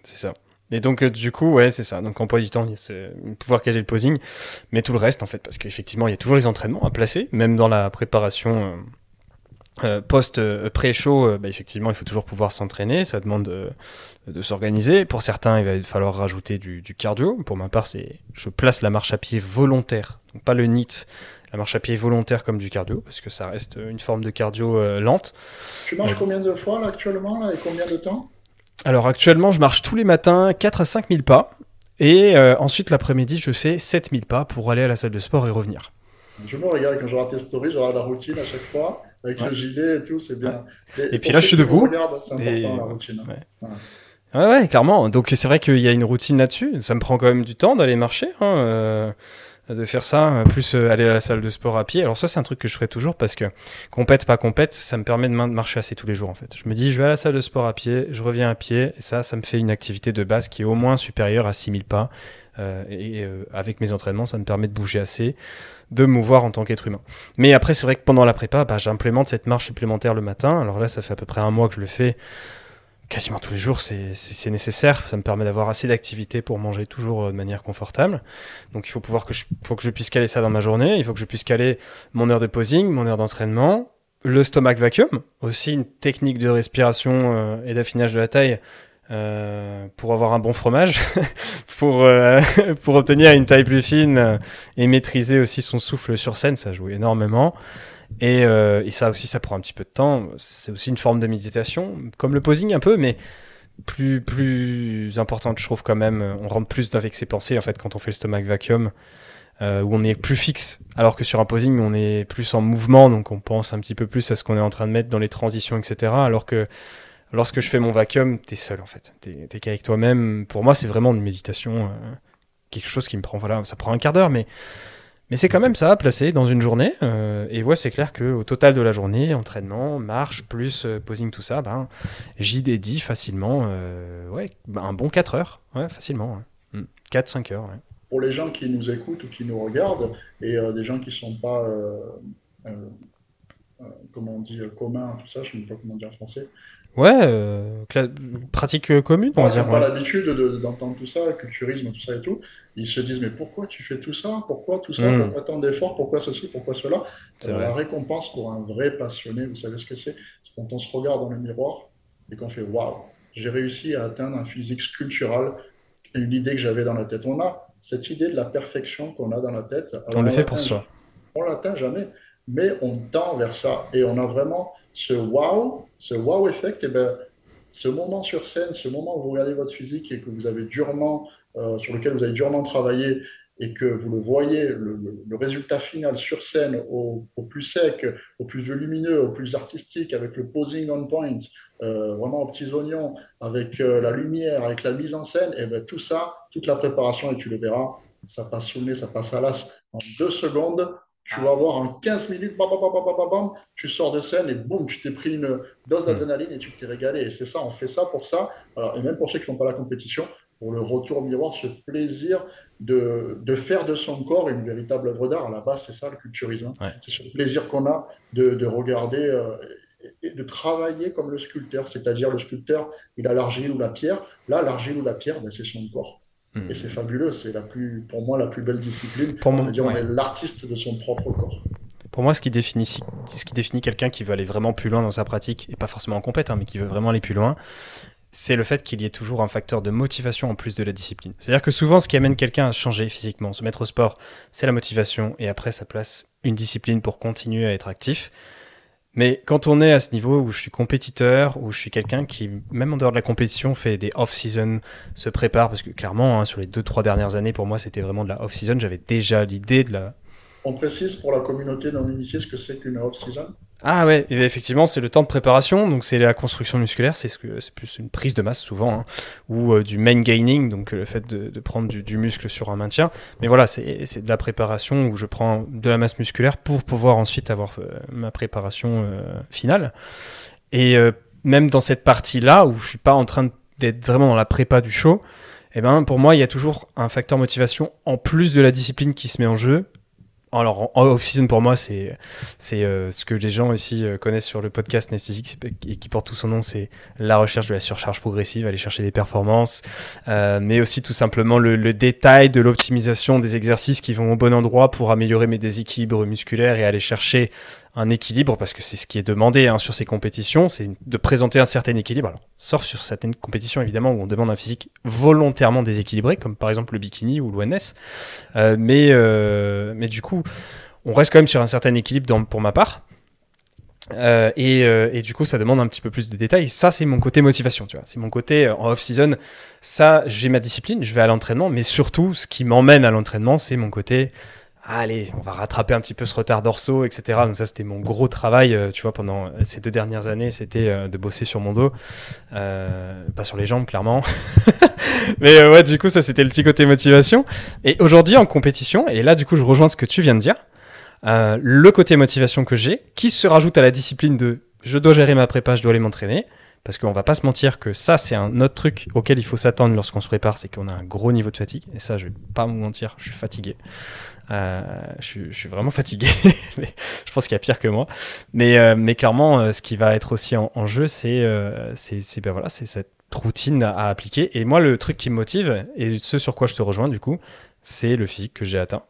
C'est ça. Et donc, euh, du coup, ouais, c'est ça. Donc, en poids du temps, il y a ce pouvoir caser le posing, mais tout le reste, en fait, parce qu'effectivement, il y a toujours les entraînements à placer, même dans la préparation euh, euh, post pré-show, bah, effectivement, il faut toujours pouvoir s'entraîner. Ça demande de s'organiser. Pour certains, il va falloir rajouter du, cardio. Pour ma part, c'est je place la marche à pied volontaire, donc pas le NIT, la marche à pied volontaire comme du cardio, parce que ça reste une forme de cardio lente. Tu marches combien de fois là, actuellement là, et combien de temps? Alors actuellement, je marche tous les matins 4 à 5 000 pas. Et euh, ensuite, l'après-midi, je fais 7 000 pas pour aller à la salle de sport et revenir. Je me regarde quand je regarde tes stories, je regarde la routine à chaque fois, avec le gilet et tout, c'est bien. Et, puis là, je suis debout. C'est important la routine. Hein. Ouais. ouais. clairement. Donc c'est vrai qu'il y a une routine là-dessus. Ça me prend quand même du temps d'aller marcher. Hein. Euh, de faire ça, euh, plus euh, aller à la salle de sport à pied. Alors ça, c'est un truc que je ferai toujours parce que compète, pas compète, ça me permet de marcher assez tous les jours en fait. Je me dis, je vais à la salle de sport à pied, je reviens à pied, et ça, ça me fait une activité de base qui est au moins supérieure à 6000 pas. Euh, et avec mes entraînements, ça me permet de bouger assez, de mouvoir en tant qu'être humain. Mais après, c'est vrai que pendant la prépa, bah, j'implémente cette marche supplémentaire le matin. Alors là, ça fait à peu près un mois que je le fais quasiment tous les jours, c'est nécessaire. Ça me permet d'avoir assez d'activité pour manger toujours euh, de manière confortable. Donc il faut pouvoir que je, faut que je puisse caler ça dans ma journée. Il faut que je puisse caler mon heure de posing, mon heure d'entraînement, le stomach vacuum, aussi une technique de respiration euh, et d'affinage de la taille euh, pour avoir un bon fromage, (laughs) pour, (laughs) pour obtenir une taille plus fine et maîtriser aussi son souffle sur scène, ça joue énormément. Euh, et, ça aussi, ça prend un petit peu de temps. C'est aussi une forme de méditation, comme le posing un peu, mais plus, plus importante, je trouve quand même. On rentre plus avec ses pensées, en fait, quand on fait le stomach vacuum, euh, où on est plus fixe, alors que sur un posing, on est plus en mouvement, donc on pense un petit peu plus à ce qu'on est en train de mettre dans les transitions, etc. Alors que lorsque je fais mon vacuum, t'es seul, en fait. T'es qu'avec toi-même. Pour moi, c'est vraiment une méditation, euh, quelque chose qui me prend, voilà, ça prend un quart d'heure, mais mais c'est quand même ça, placé dans une journée. Euh, et ouais, c'est clair qu'au total de la journée, entraînement, marche, plus euh, posing, tout ça, ben, j'y dédie facilement euh, ouais, ben, un bon 4 heures. Ouais, facilement. 4-5 hmm. heures. Pour les gens qui nous écoutent ou qui nous regardent, et des gens qui ne sont pas, comment on dit, communs, tout ça, je ne sais pas comment dire en français, Ouais, euh, pratique commune, on va dire. pas l'habitude d'entendre tout ça, culturisme, tout ça et tout. Ils se disent, mais pourquoi tu fais tout ça? Pourquoi tout ça? Hmm. Pourquoi tant d'efforts? Pourquoi ceci? Pourquoi cela? La récompense pour un vrai passionné, vous savez ce que c'est? C'est quand on se regarde dans le miroir et qu'on fait, waouh, j'ai réussi à atteindre un physique sculptural une idée que j'avais dans la tête. On a cette idée de la perfection qu'on a dans la tête. on le fait pour soi. On l'atteint jamais, mais on tend vers ça. Et on a vraiment ce wow, ce wow effect. Et ben, ce moment sur scène, ce moment où vous regardez votre physique et que vous avez durement, euh, sur lequel vous avez durement travaillé et que vous le voyez, le, résultat final sur scène au, plus sec, au plus volumineux, au plus artistique, avec le posing on point, euh, vraiment aux petits oignons, avec euh, la lumière, avec la mise en scène, et bien tout ça, toute la préparation, et tu le verras, ça passe sous le nez, ça passe à l'as en deux secondes. Tu vas avoir en 15 minutes, bam, bam, bam, tu sors de scène et boum, tu t'es pris une dose d'adrénaline et tu t'es régalé. Et c'est ça, on fait ça pour ça. Alors, et même pour ceux qui ne font pas la compétition, pour le retour miroir, ce plaisir de, de, faire de son corps une véritable œuvre d'art. À la base, c'est ça le culturisme. C'est ce plaisir qu'on a de, de regarder euh, et de travailler comme le sculpteur. C'est-à-dire, le sculpteur, il a l'argile ou la pierre. Là, l'argile ou la pierre, ben, c'est son corps. Hmm. Et c'est fabuleux. C'est la plus, pour moi la plus belle discipline. C'est-à-dire, on est l'artiste de son propre corps. Pour moi, ce qui définit, ce qui définit quelqu'un qui veut aller vraiment plus loin dans sa pratique, et pas forcément en compète, hein, mais qui veut vraiment aller plus loin, c'est le fait qu'il y ait toujours un facteur de motivation en plus de la discipline. C'est-à-dire que souvent, ce qui amène quelqu'un à changer physiquement, se mettre au sport, c'est la motivation, et après, ça place une discipline pour continuer à être actif. Mais quand on est à ce niveau où je suis compétiteur, où je suis quelqu'un qui, même en dehors de la compétition, fait des off-season, se prépare, parce que clairement, hein, sur les deux, trois dernières années, pour moi, c'était vraiment de la off-season, j'avais déjà l'idée de la... On précise pour la communauté non initiée ce que c'est qu'une off-season? Ah ouais, effectivement, c'est le temps de préparation, donc c'est la construction musculaire, c'est ce que plus une prise de masse souvent, hein, ou euh, du main gaining, donc euh, le fait de, prendre du, muscle sur un maintien. Mais voilà, c'est de la préparation où je prends de la masse musculaire pour pouvoir ensuite avoir euh, ma préparation finale. Et même dans cette partie-là, où je suis pas en train d'être vraiment dans la prépa du show, eh ben pour moi, il y a toujours un facteur motivation en plus de la discipline qui se met en jeu alors, en off-season, pour moi, c'est c'est euh, ce que les gens ici euh, connaissent sur le podcast Nesthésique et qui porte tout son nom, c'est la recherche de la surcharge progressive, aller chercher des performances, euh, mais aussi tout simplement le, le détail de l'optimisation des exercices qui vont au bon endroit pour améliorer mes déséquilibres musculaires et aller chercher un équilibre, parce que c'est ce qui est demandé hein, sur ces compétitions, c'est de présenter un certain équilibre. Alors, sauf sur certaines compétitions, évidemment, où on demande un physique volontairement déséquilibré, comme par exemple le bikini ou l'ONS. Euh, mais, euh, mais du coup, on reste quand même sur un certain équilibre dans, pour ma part. Euh, et, et, du coup, ça demande un petit peu plus de détails. Ça, c'est mon côté motivation, tu vois. C'est mon côté en off-season. Ça, j'ai ma discipline, je vais à l'entraînement, mais surtout, ce qui m'emmène à l'entraînement, c'est mon côté allez, on va rattraper un petit peu ce retard dorsaux, etc. Donc ça, c'était mon gros travail, euh, tu vois, pendant ces deux dernières années, c'était euh, de bosser sur mon dos, euh, pas sur les jambes, clairement. (laughs) Mais ouais, du coup, ça, c'était le petit côté motivation. Et aujourd'hui, en compétition, et là, du coup, je rejoins ce que tu viens de dire, le côté motivation que j'ai, qui se rajoute à la discipline de je dois gérer ma prépa, je dois aller m'entraîner. Parce qu'on va pas se mentir que ça, c'est un autre truc auquel il faut s'attendre lorsqu'on se prépare, c'est qu'on a un gros niveau de fatigue. Et ça, je vais pas me mentir, je suis fatigué. Euh, je, suis vraiment fatigué. (laughs) je pense qu'il y a pire que moi. Mais, euh, clairement, euh, ce qui va être aussi en, jeu, c'est c'est ben voilà, cette routine à, appliquer. Et moi, le truc qui me motive, et ce sur quoi je te rejoins du coup, c'est le physique que j'ai atteint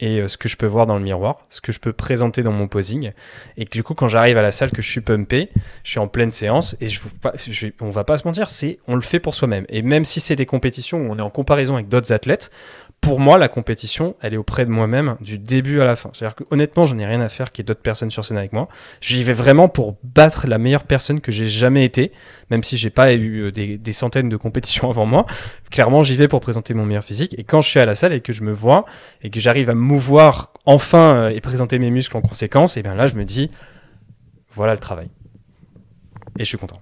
et ce que je peux voir dans le miroir, ce que je peux présenter dans mon posing. Et que du coup, quand j'arrive à la salle, que je suis pumpé, je suis en pleine séance et je, je, on va pas se mentir, c'est on le fait pour soi-même. Et même si c'est des compétitions où on est en comparaison avec d'autres athlètes, pour moi, la compétition, elle est auprès de moi-même du début à la fin. C'est-à-dire que honnêtement, j'en ai rien à faire qu'il y ait d'autres personnes sur scène avec moi. J'y vais vraiment pour battre la meilleure personne que j'ai jamais été, même si j'ai pas eu euh, des, centaines de compétitions (laughs) avant moi. Clairement, j'y vais pour présenter mon meilleur physique. Et quand je suis à la salle et que je me vois et que j'arrive à me mouvoir enfin euh, et présenter mes muscles en conséquence, et bien là, je me dis, voilà le travail. Et je suis content.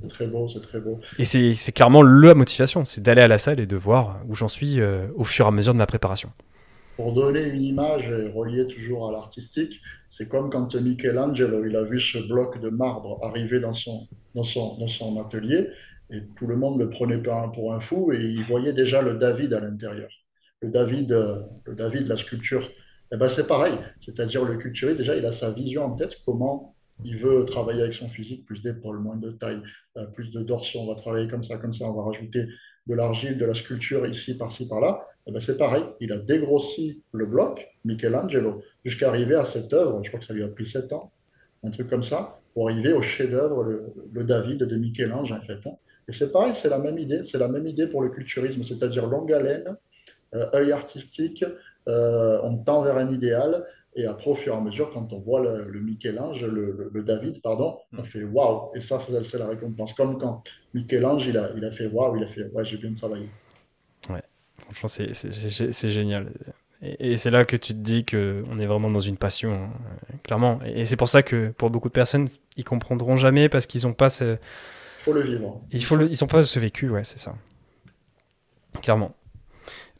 C'est très beau, c'est très beau. Et c'est clairement la motivation, c'est d'aller à la salle et de voir où j'en suis euh, au fur et à mesure de ma préparation. Pour donner une image reliée toujours à l'artistique, c'est comme quand Michelangelo il a vu ce bloc de marbre arriver dans son, dans son, dans son atelier et tout le monde le prenait pour un fou et il voyait déjà le David à l'intérieur. Le David, le David, la sculpture. Et eh ben c'est pareil, c'est-à-dire le culturiste, déjà il a sa vision en tête, comment il veut travailler avec son physique, plus d'épaules, moins de taille, euh, plus de dorsaux, on va travailler comme ça, comme ça, on va rajouter de l'argile, de la sculpture ici, par-ci, par-là, eh ben c'est pareil, il a dégrossi le bloc, Michelangelo, jusqu'à arriver à cette œuvre, je crois que ça lui a pris 7 ans, un truc comme ça, pour arriver au chef-d'œuvre, le, David de Michel-Ange, en fait. Hein. Et c'est pareil, c'est la même idée, c'est la même idée pour le culturisme, c'est-à-dire longue haleine, euh, œil artistique, euh, on tend vers un idéal, et après, au fur et à mesure, quand on voit le, Michel-Ange, le, David, pardon, on fait waouh. Et ça, c'est la récompense. Comme quand Michel-Ange, il a, il a fait waouh, il a fait ouais, j'ai bien travaillé. Ouais, franchement, c'est génial. Et, c'est là que tu te dis qu'on est vraiment dans une passion, hein, clairement. Et, c'est pour ça que pour beaucoup de personnes, ils comprendront jamais parce qu'ils n'ont pas ce. Il faut le vivre. Il faut Ils n'ont pas ce vécu, ouais, c'est ça. Clairement.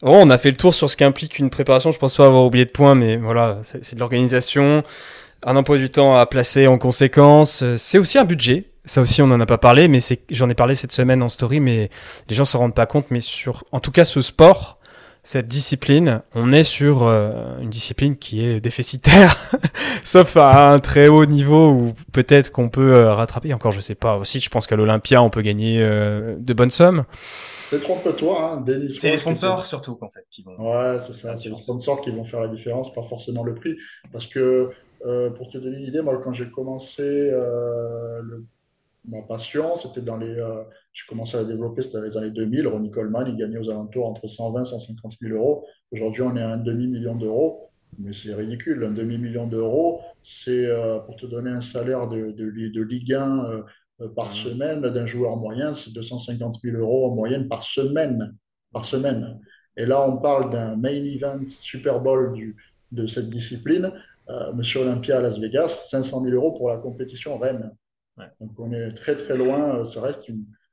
Bon, on a fait le tour sur ce qu'implique une préparation. Je pense pas avoir oublié de point, mais voilà, c'est de l'organisation, un emploi du temps à placer en conséquence. C'est aussi un budget. Ça aussi, on n'en a pas parlé, mais j'en ai parlé cette semaine en story, mais les gens se rendent pas compte. Mais sur, en tout cas, ce sport, cette discipline, on est sur euh, une discipline qui est déficitaire, (laughs) sauf à un très haut niveau où peut-être qu'on peut euh, rattraper. Encore, je sais pas. Aussi, je pense qu'à l'Olympia, on peut gagner euh, de bonnes sommes. Trompe-toi, hein, C'est les sponsors surtout en fait qui vont. Ouais, c'est ça. C'est les sponsors qui vont faire la différence, pas forcément le prix. Parce que pour te donner une idée, moi, quand j'ai commencé le ma passion, c'était dans les. Euh, j'ai commencé à développer, c'était dans les années 2000. Ronnie Coleman, il gagnait aux alentours entre 120 et 150 000 euros. Aujourd'hui, on est à un demi-million d'euros. Mais c'est ridicule. Un demi-million d'euros, c'est euh, pour te donner un salaire de, de, de Ligue 1 euh, par mmh. semaine d'un joueur moyen, c'est 250 000 euros en moyenne par semaine. Par semaine. Et là, on parle d'un main event Super Bowl du, de cette discipline. Monsieur Olympia à Las Vegas, 500 000 euros pour la compétition Rennes. Donc on est très très loin, euh, ça reste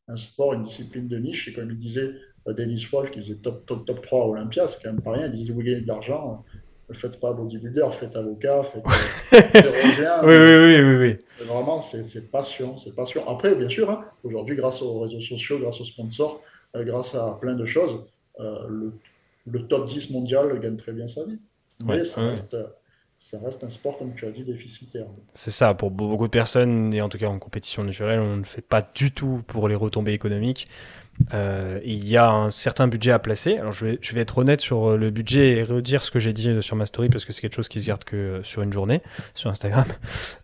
un sport, une discipline de niche. Et comme il disait euh, Dennis Wolf, qui faisait top, top, top 3 à Olympia, c'est quand même pas rien. Il disait vous gagnez de l'argent, euh, faites pas bodybuilder, faites avocat, faites (laughs) chirurgien. oui, oui, oui, oui, Vraiment, c'est passion, c'est passion. Après, bien sûr, hein, aujourd'hui, grâce aux réseaux sociaux, grâce aux sponsors, grâce à plein de choses, le, le, top 10 mondial gagne très bien sa vie. Mais ça reste ça reste un sport, comme tu as dit, déficitaire. C'est ça, pour beaucoup de personnes, et en tout cas en compétition naturelle, on ne fait pas du tout pour les retombées économiques. Euh, il y a un certain budget à placer. Alors je vais, je vais être honnête sur le budget et redire ce que j'ai dit sur ma story parce que c'est quelque chose qui se garde que sur une journée sur Instagram. (laughs)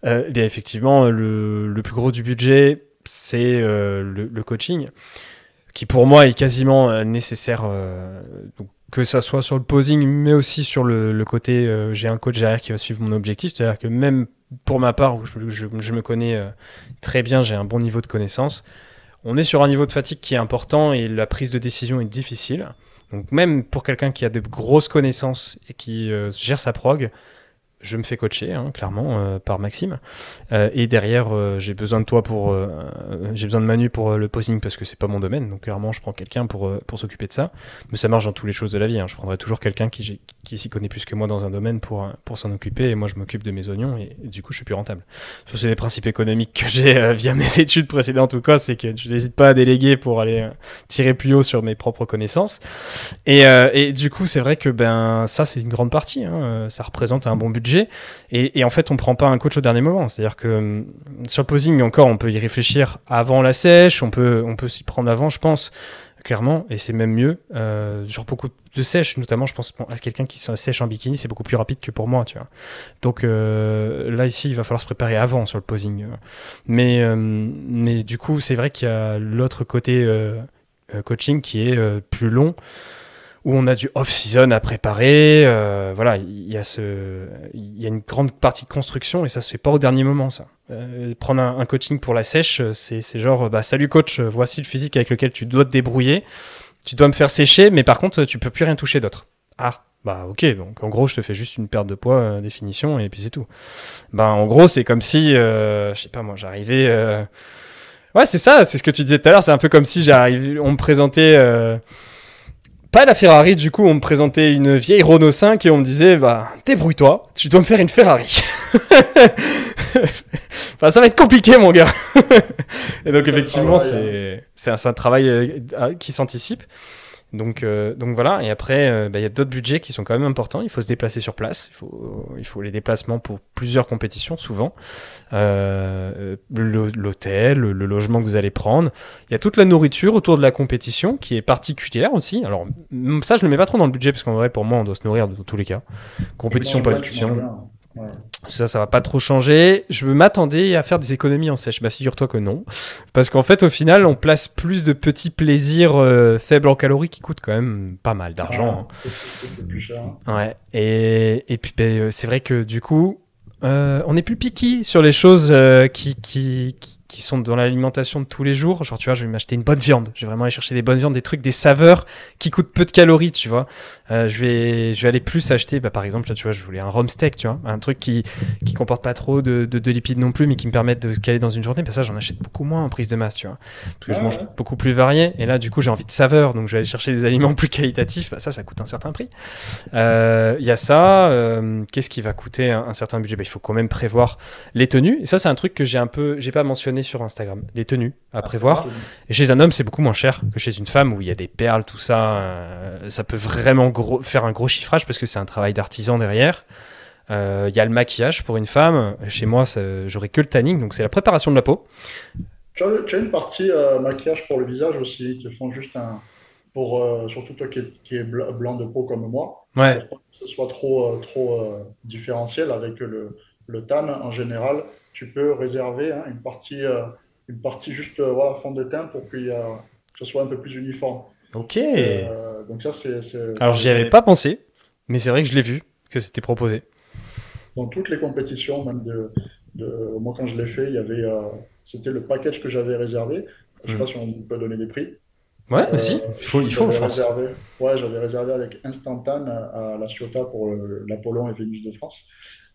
Euh, eh bien effectivement, le, le, plus gros du budget, c'est euh, le, coaching qui pour moi est quasiment nécessaire. que ça soit sur le posing, mais aussi sur le, côté, euh, j'ai un coach derrière qui va suivre mon objectif. C'est-à-dire que même pour ma part, où je, me connais euh, très bien, j'ai un bon niveau de connaissance, on est sur un niveau de fatigue qui est important et la prise de décision est difficile. Donc même pour quelqu'un qui a de grosses connaissances et qui euh, gère sa prog, je me fais coacher, hein, clairement, euh, par Maxime. Euh, et derrière, euh, j'ai besoin de toi pour, j'ai besoin de Manu pour le posing parce que c'est pas mon domaine. Donc clairement, je prends quelqu'un pour pour s'occuper de ça. Mais ça marche dans toutes les choses de la vie. Hein. Je prendrai toujours quelqu'un qui qui s'y connaît plus que moi dans un domaine pour pour s'en occuper. Et moi, je m'occupe de mes oignons et, du coup, je suis plus rentable. Ça, c'est les principes économiques que j'ai via mes (laughs) études précédentes ou quoi. C'est que je n'hésite pas à déléguer pour aller tirer plus haut sur mes propres connaissances. Et, et du coup, c'est vrai que ben ça, c'est une grande partie. Hein. Ça représente un bon budget et, en fait, on prend pas un coach au dernier moment. C'est-à-dire que hum, sur le posing, encore, on peut y réfléchir avant la sèche, on peut, on peut s'y prendre avant, je pense, clairement, et c'est même mieux. Euh, genre beaucoup de sèche, notamment, je pense à quelqu'un qui sèche en bikini, c'est beaucoup plus rapide que pour moi, tu vois. Donc euh, là, ici, il va falloir se préparer avant sur le posing. Mais, hum, mais du coup, c'est vrai qu'il y a l'autre côté euh, coaching qui est plus long où on a du off-season à préparer. Euh, voilà, il y, a ce, il y a une grande partie de construction et ça se fait pas au dernier moment, ça. Euh, prendre un, coaching pour la sèche, c'est genre, bah, salut coach, voici le physique avec lequel tu dois te débrouiller. Tu dois me faire sécher, mais par contre, tu peux plus rien toucher d'autre. Ah, bah ok, donc en gros je te fais juste une perte de poids, euh, définition, et puis c'est tout. Bah en gros c'est comme si, je sais pas moi, j'arrivais... Ouais c'est ça, c'est ce que tu disais tout à l'heure, c'est un peu comme si on me présentait pas la Ferrari, du coup, on me présentait une vieille Renault 5 et on me disait, bah, débrouille-toi, tu dois me faire une Ferrari. (laughs) enfin, ça va être compliqué, mon gars. (laughs) et donc, effectivement, c'est un, un, travail euh, qui s'anticipe. Donc, euh, donc voilà, et après, euh, bah, il y a d'autres budgets qui sont quand même importants. Il faut se déplacer sur place, il faut, il faut les déplacements pour plusieurs compétitions, souvent. Euh, l'hôtel, le, logement que vous allez prendre. Il y a toute la nourriture autour de la compétition qui est particulière aussi. Alors, ça, je ne le mets pas trop dans le budget parce qu'en vrai, pour moi, on doit se nourrir dans tous les cas. Compétition, pas compétition. Ça, ça va pas trop changer. Je m'attendais à faire des économies en sèche. Bah, figure-toi que non. Parce qu'en fait, au final, on place plus de petits plaisirs euh, faibles en calories qui coûtent quand même pas mal d'argent. Ah, c'est plus cher. Hein. Ouais. Et, et puis, bah, euh, c'est vrai que du coup, euh, on est plus piqué sur les choses qui, qui, qui qui sont dans l'alimentation de tous les jours. Genre, tu vois, je vais m'acheter une bonne viande. Je vais vraiment aller chercher des bonnes viandes, des trucs, des saveurs qui coûtent peu de calories, tu vois. Euh, je, vais, je vais aller plus acheter, bah, par exemple, là, tu vois, je voulais un rum steak, tu vois, un truc qui, qui comporte pas trop de, de, lipides non plus, mais qui me permettent de caler dans une journée. Bah, ça, j'en achète beaucoup moins en prise de masse, tu vois. Parce que je mange beaucoup plus varié. Et là, du coup, j'ai envie de saveur. Donc, je vais aller chercher des aliments plus qualitatifs. Bah, ça, ça coûte un certain prix. Euh, il y a ça. Euh, qu'est-ce qui va coûter un, un certain budget? Bah, Il faut quand même prévoir les tenues. Et ça, c'est un truc que j'ai un peu, j'ai pas mentionné sur Instagram, les tenues à prévoir. Et chez un homme, c'est beaucoup moins cher que chez une femme où il y a des perles, tout ça. Euh, ça peut vraiment gros, faire un gros chiffrage parce que c'est un travail d'artisan derrière. Euh, il y a le maquillage pour une femme. Chez moi, j'aurais que le tanning, donc c'est la préparation de la peau. Tu as, une partie euh, maquillage pour le visage aussi. Ils te font juste un. Pour, surtout toi qui es, blanc de peau comme moi. Ouais. Pour que ce soit trop, trop différentiel avec le, le tan en général tu peux réserver hein, une, partie, euh, une partie juste euh, voilà, fond de teint pour que ce soit un peu plus uniforme. Ok. Euh, donc ça, c'est. Alors, j'y avais pas pensé, mais c'est vrai que je l'ai vu, que c'était proposé. Dans toutes les compétitions, même de, de moi quand je l'ai fait, il y avait, c'était le package que j'avais réservé. Je sais hmm. pas si on peut donner des prix. Ouais, aussi. il faut, il faut je pense. ouais, j'avais réservé avec Instantan à la Ciotat pour l'Apollon et Vénus de France.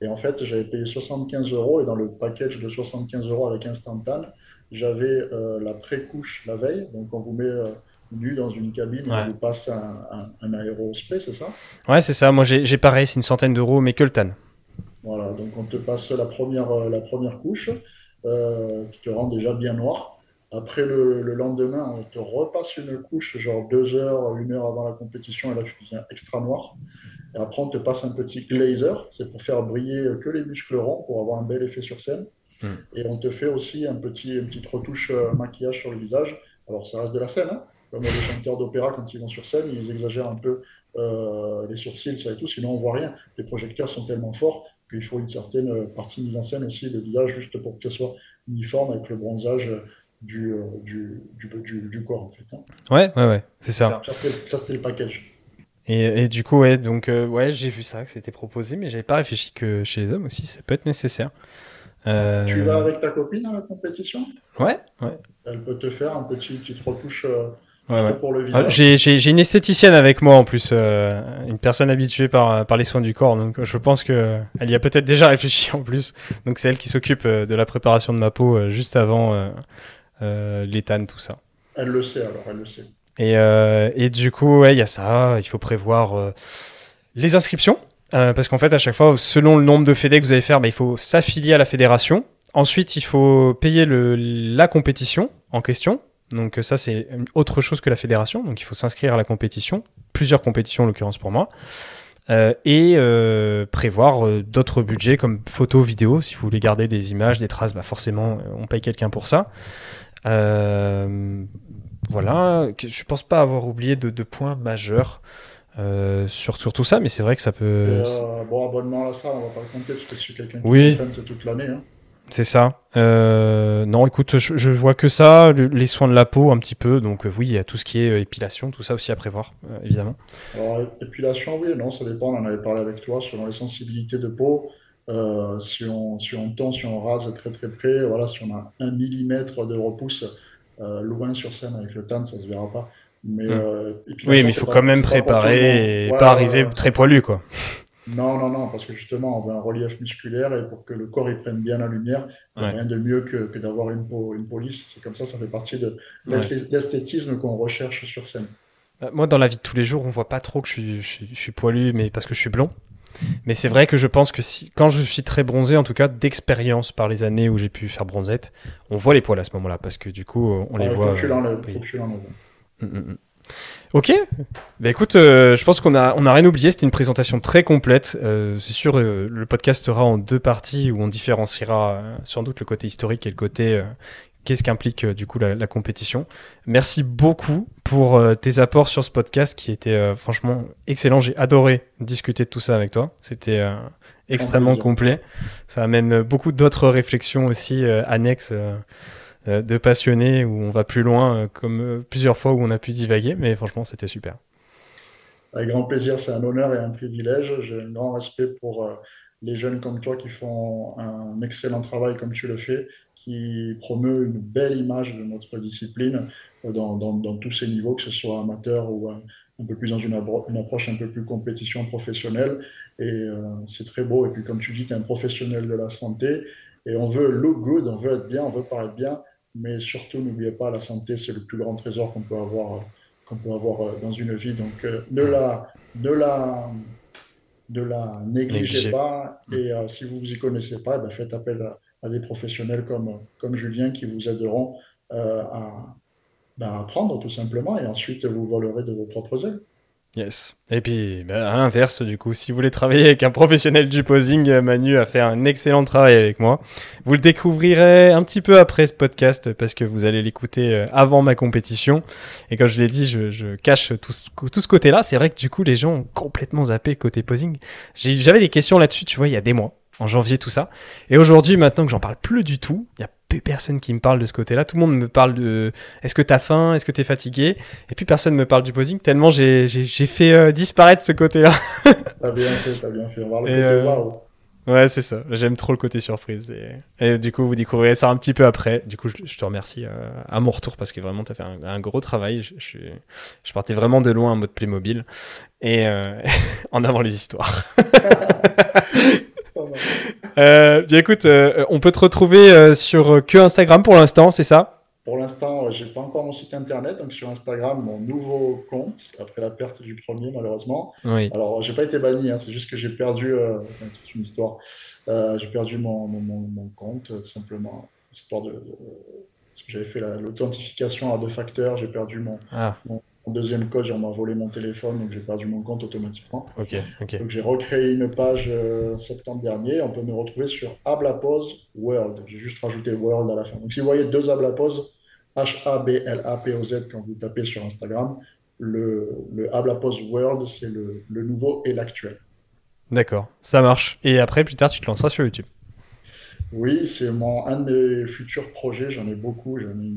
Et en fait, j'avais payé 75 euros et dans le package de 75 euros avec Instantan, j'avais euh, la pré-couche la veille. Donc, on vous met euh, nu dans une cabine on vous passe un, un, aérospray, c'est ça? Ouais, c'est ça. Moi, j'ai pareil, c'est une centaine d'euros, mais que le tan. Voilà, donc on te passe la première, euh, la première couche qui te rend déjà bien noir. Après le, le, lendemain, on te repasse une couche, genre deux heures, une heure avant la compétition, et là tu deviens extra noir. Et après, on te passe un petit glazer, c'est pour faire briller que les muscles ronds, pour avoir un bel effet sur scène. Hmm. Et on te fait aussi un petit, une petite retouche euh, maquillage sur le visage. Alors, ça reste de la scène, hein comme les chanteurs d'opéra, quand ils vont sur scène, ils exagèrent un peu euh, les sourcils, ça et tout, sinon on voit rien. Les projecteurs sont tellement forts qu'il faut une certaine partie mise en scène aussi de visage, juste pour que ce soit uniforme avec le bronzage du, euh, du, du, du, corps, en fait. Hein. Ouais, ouais, ouais, c'est ça. Ça, c'était le package. Et, du coup, ouais, donc, euh, ouais, j'ai vu ça, que c'était proposé, mais j'avais pas réfléchi que chez les hommes aussi, ça peut être nécessaire. Euh, tu vas avec ta copine à la compétition? Ouais, ouais. Elle peut te faire un petit, petite retouche euh, pour le ah, visage. j'ai une esthéticienne avec moi en plus, une personne habituée par, par les soins du corps, donc je pense qu'elle y a peut-être déjà réfléchi en plus. Donc c'est elle qui s'occupe de la préparation de ma peau juste avant l'éthane, tout ça. Elle le sait alors, elle le sait. Et, euh, et du coup, il y a ça. Il faut prévoir euh, les inscriptions. Euh, parce qu'en fait, à chaque fois, selon le nombre de fédés que vous allez faire, bah, il faut s'affilier à la fédération. Ensuite, il faut payer la compétition en question. Donc ça, c'est autre chose que la fédération. Donc il faut s'inscrire à la compétition. Plusieurs compétitions, en l'occurrence pour moi. Et prévoir d'autres budgets comme photos, vidéos. Si vous voulez garder des images, des traces, bah forcément, on paye quelqu'un pour ça. Voilà, je pense pas avoir oublié de, points majeurs euh, sur, sur, tout ça, mais c'est vrai que ça peut. Euh, bon, abonnement à la salle, on va pas le compter parce que si quelqu'un qui oui. c'est toute l'année. Hein. C'est ça. Euh, non, écoute, je, vois que ça, les soins de la peau un petit peu. Donc oui, il y a tout ce qui est épilation, tout ça aussi à prévoir, évidemment. Alors, épilation, oui, non, ça dépend. On en avait parlé avec toi selon les sensibilités de peau. si, on, si on tend, si on rase très très près, voilà, si on a un millimètre de repousse, euh, loin sur scène avec le tan, ça se verra pas. Mais, hmm. euh, oui, mais il faut quand même préparer et pas arriver très poilu, quoi. Non, non, non, parce que justement, on veut un relief musculaire et pour que le corps il prenne bien la lumière, il n'y a rien de mieux que, que d'avoir une, peau, une police. C'est comme ça, ça fait partie de l'esthétisme qu'on recherche sur scène. Bah, moi, dans la vie de tous les jours, on voit pas trop que je suis, je suis poilu, mais parce que je suis blond. Mais c'est vrai que je pense que si, quand je suis très bronzé, en tout cas d'expérience par les années où j'ai pu faire bronzette, on voit les poils à ce moment-là parce que du coup, on les voit. Ok, bah écoute, euh, je pense qu'on a, on a rien oublié, c'était une présentation très complète. Euh, c'est sûr, euh, le podcast sera en deux parties où on différenciera sans doute le côté historique et le côté qu'est-ce qu'implique du coup la, compétition. Merci beaucoup pour tes apports sur ce podcast qui était franchement excellent. J'ai adoré discuter de tout ça avec toi. C'était extrêmement complet. Ça amène beaucoup d'autres réflexions aussi annexes de passionnés où on va plus loin, comme plusieurs fois où on a pu divaguer, mais franchement, c'était super. Avec grand plaisir, c'est un honneur et un privilège. J'ai un grand respect pour euh, les jeunes comme toi qui font un excellent travail comme tu le fais, qui promeut une belle image de notre discipline euh, dans, dans, tous ces niveaux, que ce soit amateur ou un, peu plus dans une, approche un peu plus compétition professionnelle. Et euh, c'est très beau. Et puis comme tu dis, tu es un professionnel de la santé et on veut look good, on veut être bien, on veut paraître bien. Mais surtout, n'oubliez pas, la santé, c'est le plus grand trésor qu'on peut avoir qu'on peut avoir euh, dans une vie. Donc, euh, ne, la, ne, la, ne la négligez pas. Et euh, si vous vous y connaissez pas, ben, faites appel à, des professionnels comme, comme Julien qui vous aideront à, ben, apprendre tout simplement. Et ensuite, vous volerez de vos propres ailes. Yes. Et puis, bah, à l'inverse, du coup, si vous voulez travailler avec un professionnel du posing, euh, Manu a fait un excellent travail avec moi. Vous le découvrirez un petit peu après ce podcast parce que vous allez l'écouter euh, avant ma compétition. Et comme je l'ai dit, je, cache tout ce côté-là. C'est vrai que du coup, les gens ont complètement zappé côté posing. J'avais des questions là-dessus, tu vois, il y a des mois en janvier, tout ça. Et aujourd'hui, maintenant que j'en parle plus du tout, il y a peu personne qui me parle de ce côté-là. Tout le monde me parle de est-ce que t'as faim, est-ce que t'es fatigué, et puis personne me parle du posing. Tellement j'ai fait euh, disparaître ce côté-là. (laughs) t'as bien fait, t'as bien fait. Voir le côté euh, Ouais, c'est ça. J'aime trop le côté surprise. Et... du coup, vous découvrirez ça un petit peu après. Du coup, je, te remercie euh, à mon retour parce que vraiment, tu as fait un, gros travail. Je, je, je, partais vraiment de loin en mode Playmobil. Et (laughs) en avant les histoires. (laughs) Euh, bien écoute, euh, on peut te retrouver euh, sur que Instagram pour l'instant, c'est ça? Pour l'instant, j'ai pas encore mon site internet, donc sur Instagram, mon nouveau compte, après la perte du premier, malheureusement. Oui. Alors, j'ai pas été banni, hein, c'est juste que j'ai perdu, c'est une histoire, j'ai perdu mon, mon, compte, tout simplement, histoire de. j'avais fait l'authentification à deux facteurs, j'ai perdu mon, ah deuxième code, on m'a volé mon téléphone, donc j'ai perdu mon compte automatiquement. Ok, ok. Donc j'ai recréé une page euh, septembre dernier. On peut me retrouver sur Ablapose World. J'ai juste rajouté World à la fin. Donc si vous voyez deux Ablapose, H-A-B-L-A-P-O-Z, quand vous tapez sur Instagram, le, le Ablapose World, c'est le, le nouveau et l'actuel. D'accord, ça marche. Et après, plus tard, tu te lanceras sur YouTube. Oui, c'est mon un de mes futurs projets. J'en ai beaucoup. J'en ai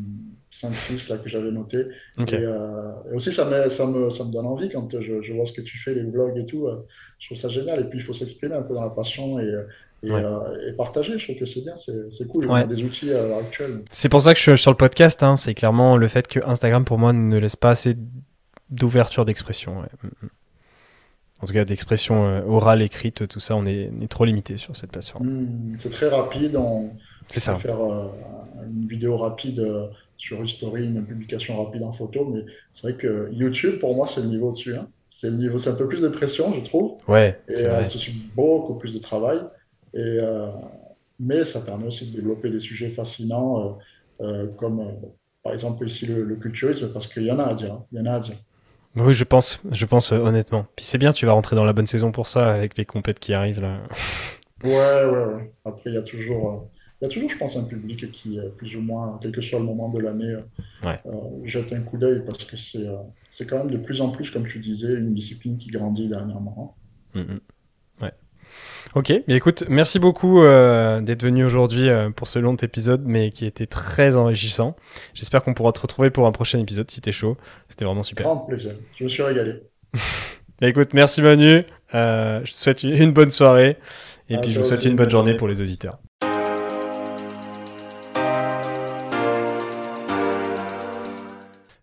5-6 là que j'avais noté. Euh, et, aussi, ça me, ça, me, ça me donne envie quand je, je, vois ce que tu fais, les vlogs et tout. Euh, je trouve ça génial. Et puis, il faut s'exprimer un peu dans la passion et, et, euh, et partager. Je trouve que c'est bien, c'est cool. On a des outils à l'heure actuelle. C'est pour ça que je suis sur le podcast. Hein. C'est clairement le fait que Instagram, pour moi, ne laisse pas assez d'ouverture d'expression. Mm, mm. En tout cas, d'expression orale, écrite, tout ça, on est, est trop limité sur cette plateforme. Hmm, c'est très rapide. On, c'est ça. faire une vidéo rapide sur une story, une publication rapide en photo. Mais c'est vrai que YouTube, pour moi, c'est le niveau dessus. Hein. C'est le niveau, c'est un peu plus de pression, je trouve. Ouais. Et euh, c'est beaucoup plus de travail. Et, euh, mais ça permet aussi de développer des sujets fascinants, euh, comme par exemple ici le, culturisme, parce qu'il y en a à dire. Hein. Il y en a à dire. Oui, je pense, je pense honnêtement. Puis c'est bien, tu vas rentrer dans la bonne saison pour ça avec les compètes qui arrivent là. Ouais, ouais, ouais. Après, il y a toujours il y a toujours, je pense, un public qui, plus ou moins, quel que soit le moment de l'année, euh, euh, jette un coup d'œil parce que c'est euh, c'est quand même de plus en plus, comme tu disais, une discipline qui grandit dernièrement. Mm, mm. Ouais. Ok, mais écoute, merci beaucoup d'être venu aujourd'hui pour ce long épisode, mais qui était très enrichissant. J'espère qu'on pourra te retrouver pour un prochain épisode si t'es chaud. C'était vraiment super. Grand plaisir, je me suis régalé. (laughs) bah, écoute, merci Manu. je te souhaite une bonne soirée et puis je vous souhaite une bonne journée pour les auditeurs.